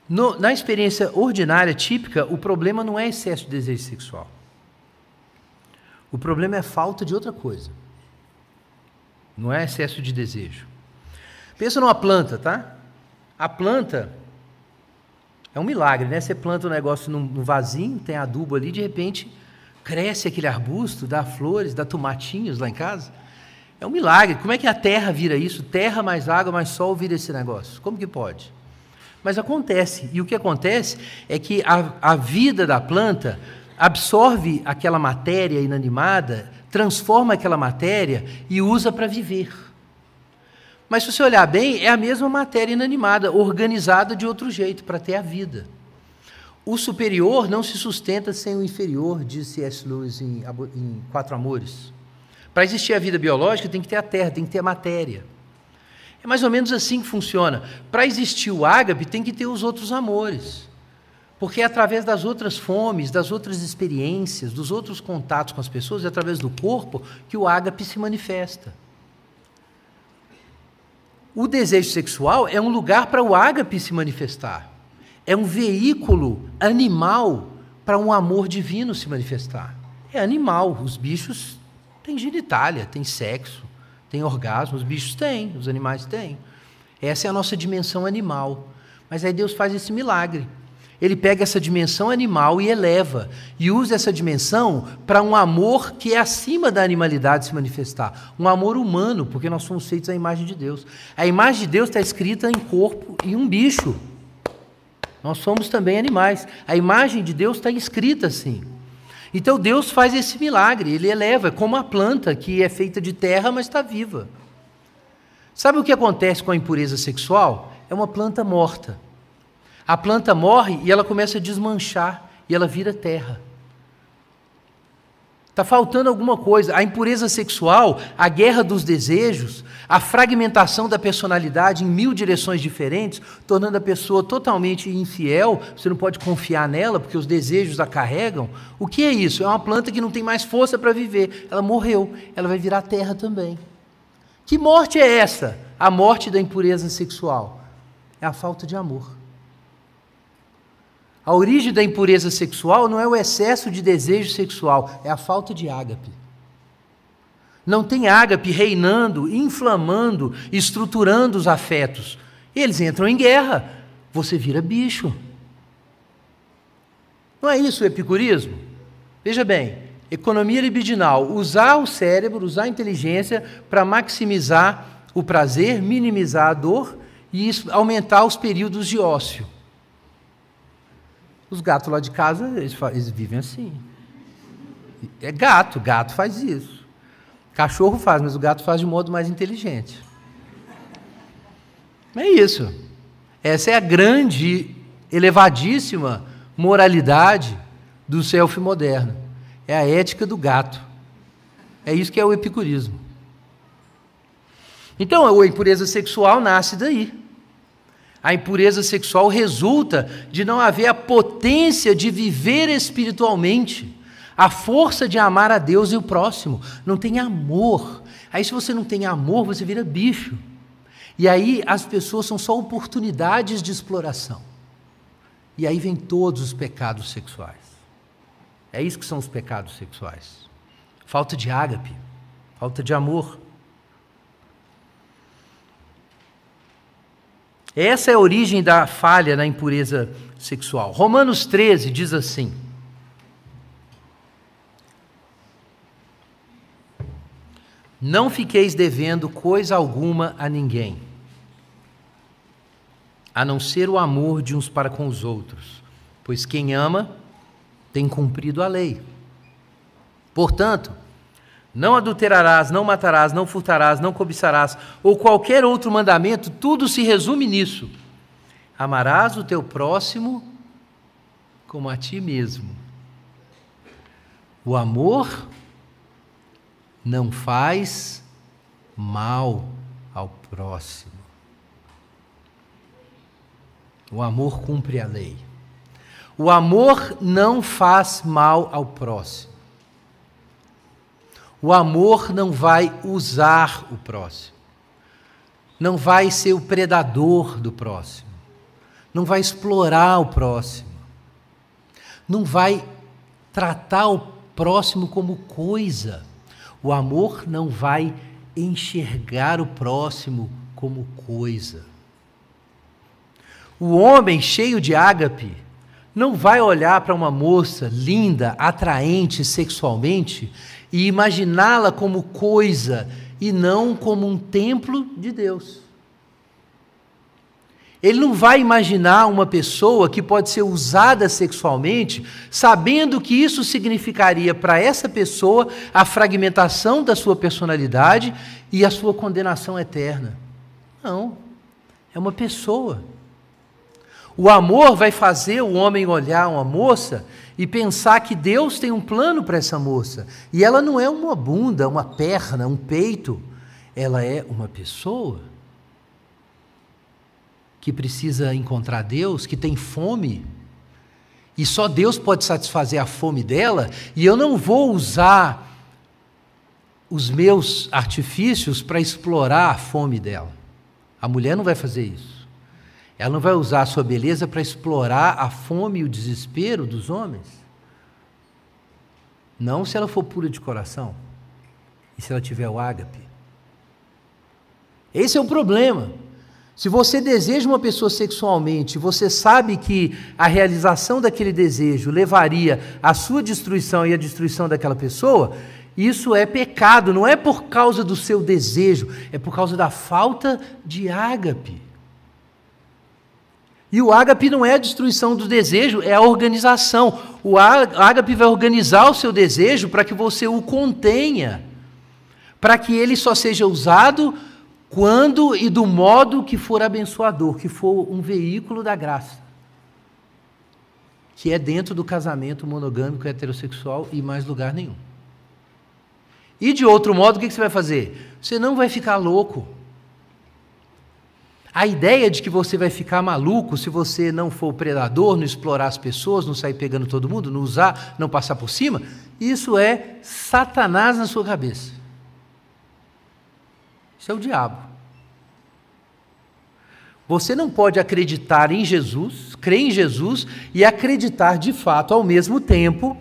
No, na experiência ordinária, típica, o problema não é excesso de desejo sexual. O problema é falta de outra coisa. Não é excesso de desejo. Pensa numa planta, tá? A planta é um milagre, né? Você planta um negócio num, vasinho, tem adubo ali, de repente cresce aquele arbusto, dá flores, dá tomatinhos lá em casa. É um milagre. Como é que a terra vira isso? Terra mais água mais sol vira esse negócio. Como que pode? Mas acontece. E o que acontece é que a, a vida da planta absorve aquela matéria inanimada, transforma aquela matéria e usa para viver. Mas se você olhar bem, é a mesma matéria inanimada, organizada de outro jeito, para ter a vida. O superior não se sustenta sem o inferior, disse C.S. Lewis em, em Quatro Amores. Para existir a vida biológica, tem que ter a terra, tem que ter a matéria. É mais ou menos assim que funciona. Para existir o ágape, tem que ter os outros amores. Porque é através das outras fomes, das outras experiências, dos outros contatos com as pessoas, é através do corpo, que o ágape se manifesta. O desejo sexual é um lugar para o ágape se manifestar. É um veículo animal para um amor divino se manifestar. É animal. Os bichos tem genitália, tem sexo, tem orgasmo, os bichos têm, os animais têm. Essa é a nossa dimensão animal. Mas aí Deus faz esse milagre. Ele pega essa dimensão animal e eleva, e usa essa dimensão para um amor que é acima da animalidade se manifestar. Um amor humano, porque nós somos feitos à imagem de Deus. A imagem de Deus está escrita em corpo e um bicho. Nós somos também animais. A imagem de Deus está escrita assim. Então Deus faz esse milagre, ele eleva, como a planta que é feita de terra, mas está viva. Sabe o que acontece com a impureza sexual? É uma planta morta. A planta morre e ela começa a desmanchar e ela vira terra. Está faltando alguma coisa. A impureza sexual, a guerra dos desejos, a fragmentação da personalidade em mil direções diferentes, tornando a pessoa totalmente infiel, você não pode confiar nela porque os desejos a carregam. O que é isso? É uma planta que não tem mais força para viver. Ela morreu, ela vai virar terra também. Que morte é essa? A morte da impureza sexual. É a falta de amor. A origem da impureza sexual não é o excesso de desejo sexual, é a falta de ágape. Não tem ágape reinando, inflamando, estruturando os afetos. Eles entram em guerra, você vira bicho. Não é isso o epicurismo? Veja bem, economia libidinal, usar o cérebro, usar a inteligência para maximizar o prazer, minimizar a dor e aumentar os períodos de ócio. Os gatos lá de casa, eles, eles vivem assim. É gato, gato faz isso. Cachorro faz, mas o gato faz de modo mais inteligente. É isso. Essa é a grande, elevadíssima moralidade do self moderno. É a ética do gato. É isso que é o epicurismo. Então, a impureza sexual nasce daí. A impureza sexual resulta de não haver a potência de viver espiritualmente, a força de amar a Deus e o próximo. Não tem amor. Aí, se você não tem amor, você vira bicho. E aí as pessoas são só oportunidades de exploração. E aí vem todos os pecados sexuais. É isso que são os pecados sexuais. Falta de ágape, falta de amor. Essa é a origem da falha na impureza sexual. Romanos 13 diz assim: Não fiqueis devendo coisa alguma a ninguém, a não ser o amor de uns para com os outros, pois quem ama tem cumprido a lei. Portanto, não adulterarás, não matarás, não furtarás, não cobiçarás, ou qualquer outro mandamento, tudo se resume nisso. Amarás o teu próximo como a ti mesmo. O amor não faz mal ao próximo. O amor cumpre a lei. O amor não faz mal ao próximo. O amor não vai usar o próximo, não vai ser o predador do próximo, não vai explorar o próximo, não vai tratar o próximo como coisa. O amor não vai enxergar o próximo como coisa. O homem cheio de ágape não vai olhar para uma moça linda, atraente sexualmente e imaginá-la como coisa e não como um templo de Deus. Ele não vai imaginar uma pessoa que pode ser usada sexualmente, sabendo que isso significaria para essa pessoa a fragmentação da sua personalidade e a sua condenação eterna. Não. É uma pessoa. O amor vai fazer o homem olhar uma moça e pensar que Deus tem um plano para essa moça. E ela não é uma bunda, uma perna, um peito. Ela é uma pessoa que precisa encontrar Deus, que tem fome, e só Deus pode satisfazer a fome dela, e eu não vou usar os meus artifícios para explorar a fome dela. A mulher não vai fazer isso. Ela não vai usar a sua beleza para explorar a fome e o desespero dos homens. Não se ela for pura de coração e se ela tiver o ágape. Esse é o problema. Se você deseja uma pessoa sexualmente, você sabe que a realização daquele desejo levaria à sua destruição e à destruição daquela pessoa, isso é pecado, não é por causa do seu desejo, é por causa da falta de ágape. E o ágape não é a destruição do desejo, é a organização. O ágape vai organizar o seu desejo para que você o contenha, para que ele só seja usado quando e do modo que for abençoador, que for um veículo da graça, que é dentro do casamento monogâmico heterossexual e mais lugar nenhum. E de outro modo, o que você vai fazer? Você não vai ficar louco. A ideia de que você vai ficar maluco se você não for predador, não explorar as pessoas, não sair pegando todo mundo, não usar, não passar por cima, isso é Satanás na sua cabeça. Isso é o diabo. Você não pode acreditar em Jesus, crer em Jesus e acreditar de fato ao mesmo tempo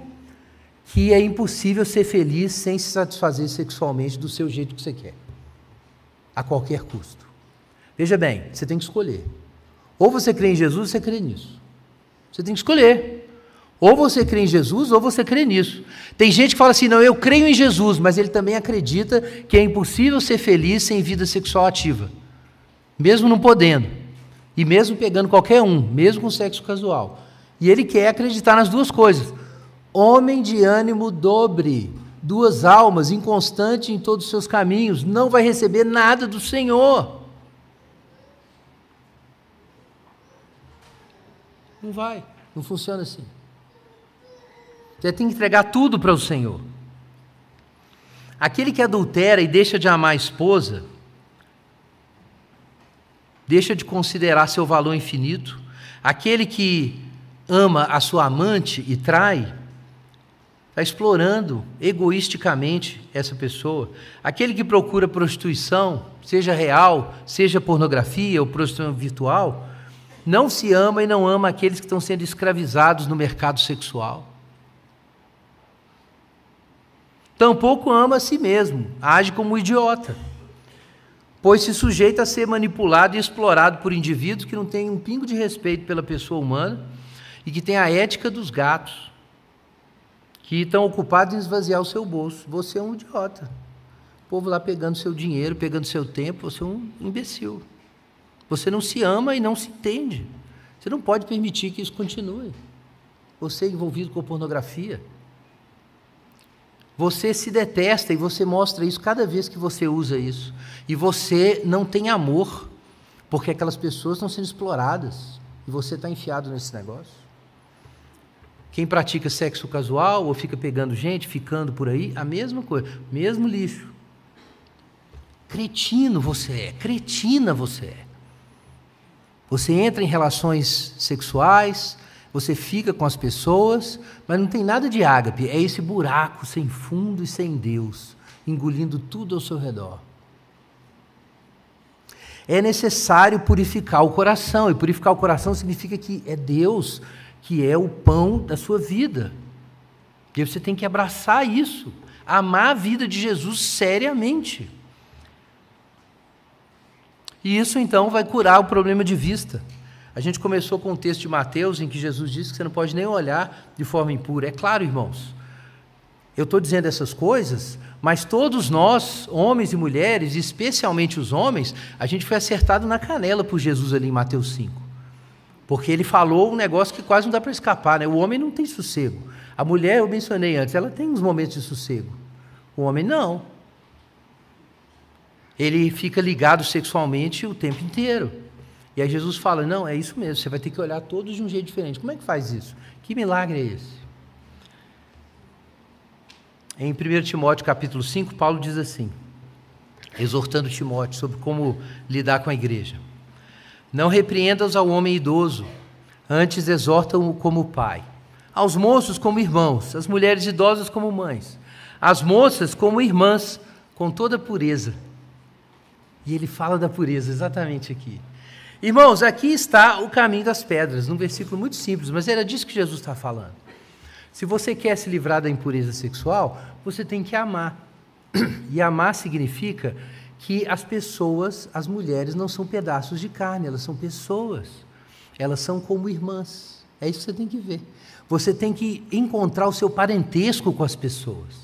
que é impossível ser feliz sem se satisfazer sexualmente do seu jeito que você quer, a qualquer custo. Veja bem, você tem que escolher. Ou você crê em Jesus, você crê nisso. Você tem que escolher. Ou você crê em Jesus, ou você crê nisso. Tem gente que fala assim: não, eu creio em Jesus, mas ele também acredita que é impossível ser feliz sem vida sexual ativa, mesmo não podendo, e mesmo pegando qualquer um, mesmo com sexo casual. E ele quer acreditar nas duas coisas. Homem de ânimo dobre, duas almas, inconstante em todos os seus caminhos, não vai receber nada do Senhor. Não vai, não funciona assim. Você tem que entregar tudo para o Senhor. Aquele que adultera e deixa de amar a esposa, deixa de considerar seu valor infinito. Aquele que ama a sua amante e trai, está explorando egoisticamente essa pessoa. Aquele que procura prostituição, seja real, seja pornografia ou prostituição virtual, não se ama e não ama aqueles que estão sendo escravizados no mercado sexual. Tampouco ama a si mesmo, age como um idiota, pois se sujeita a ser manipulado e explorado por indivíduos que não têm um pingo de respeito pela pessoa humana e que têm a ética dos gatos, que estão ocupados em esvaziar o seu bolso. Você é um idiota. O povo lá pegando seu dinheiro, pegando seu tempo, você é um imbecil. Você não se ama e não se entende. Você não pode permitir que isso continue. Você é envolvido com pornografia. Você se detesta e você mostra isso cada vez que você usa isso. E você não tem amor, porque aquelas pessoas estão sendo exploradas e você está enfiado nesse negócio. Quem pratica sexo casual ou fica pegando gente, ficando por aí, a mesma coisa, mesmo lixo. Cretino você é, cretina você é. Você entra em relações sexuais, você fica com as pessoas, mas não tem nada de ágape, é esse buraco sem fundo e sem Deus, engolindo tudo ao seu redor. É necessário purificar o coração, e purificar o coração significa que é Deus que é o pão da sua vida. E você tem que abraçar isso, amar a vida de Jesus seriamente. E isso então vai curar o problema de vista. A gente começou com o texto de Mateus em que Jesus disse que você não pode nem olhar de forma impura. É claro, irmãos. Eu estou dizendo essas coisas, mas todos nós, homens e mulheres, especialmente os homens, a gente foi acertado na canela por Jesus ali em Mateus 5. Porque ele falou um negócio que quase não dá para escapar, né? O homem não tem sossego. A mulher, eu mencionei antes, ela tem uns momentos de sossego. O homem não. Ele fica ligado sexualmente o tempo inteiro. E aí Jesus fala: não, é isso mesmo, você vai ter que olhar todos de um jeito diferente. Como é que faz isso? Que milagre é esse? Em 1 Timóteo capítulo 5, Paulo diz assim, exortando Timóteo sobre como lidar com a igreja. Não repreendas ao homem idoso, antes exorta-o como pai. Aos moços como irmãos, as mulheres idosas como mães, as moças como irmãs, com toda pureza. E ele fala da pureza exatamente aqui. Irmãos, aqui está o caminho das pedras, num versículo muito simples, mas era disso que Jesus está falando. Se você quer se livrar da impureza sexual, você tem que amar. E amar significa que as pessoas, as mulheres, não são pedaços de carne, elas são pessoas. Elas são como irmãs. É isso que você tem que ver. Você tem que encontrar o seu parentesco com as pessoas.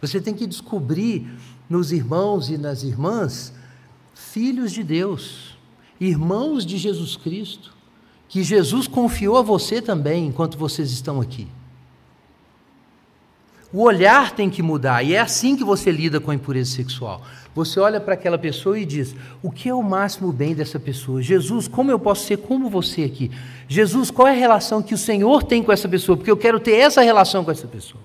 Você tem que descobrir nos irmãos e nas irmãs filhos de Deus, irmãos de Jesus Cristo, que Jesus confiou a você também enquanto vocês estão aqui. O olhar tem que mudar, e é assim que você lida com a impureza sexual. Você olha para aquela pessoa e diz: O que é o máximo bem dessa pessoa? Jesus, como eu posso ser como você aqui? Jesus, qual é a relação que o Senhor tem com essa pessoa? Porque eu quero ter essa relação com essa pessoa.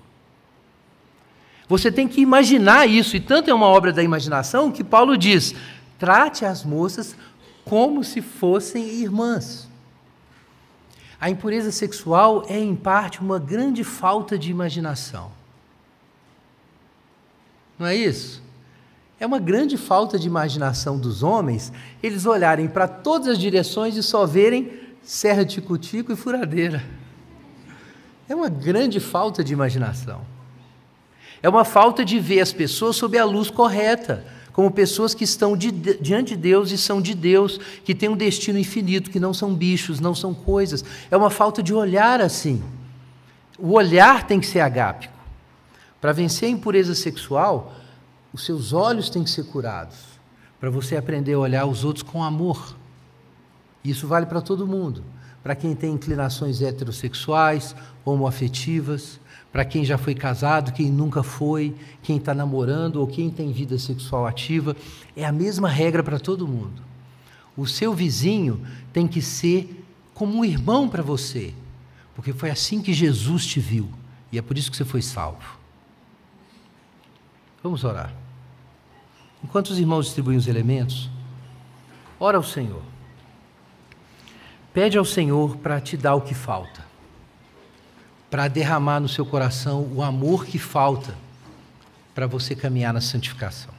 Você tem que imaginar isso, e tanto é uma obra da imaginação que Paulo diz: trate as moças como se fossem irmãs. A impureza sexual é, em parte, uma grande falta de imaginação. Não é isso? É uma grande falta de imaginação dos homens eles olharem para todas as direções e só verem serra de tico-tico e furadeira. É uma grande falta de imaginação. É uma falta de ver as pessoas sob a luz correta, como pessoas que estão de, diante de Deus e são de Deus, que têm um destino infinito, que não são bichos, não são coisas. É uma falta de olhar assim. O olhar tem que ser agápico. Para vencer a impureza sexual, os seus olhos têm que ser curados, para você aprender a olhar os outros com amor. Isso vale para todo mundo. Para quem tem inclinações heterossexuais, homoafetivas, para quem já foi casado, quem nunca foi, quem está namorando ou quem tem vida sexual ativa, é a mesma regra para todo mundo. O seu vizinho tem que ser como um irmão para você, porque foi assim que Jesus te viu e é por isso que você foi salvo. Vamos orar. Enquanto os irmãos distribuem os elementos, ora ao Senhor. Pede ao Senhor para te dar o que falta, para derramar no seu coração o amor que falta para você caminhar na santificação.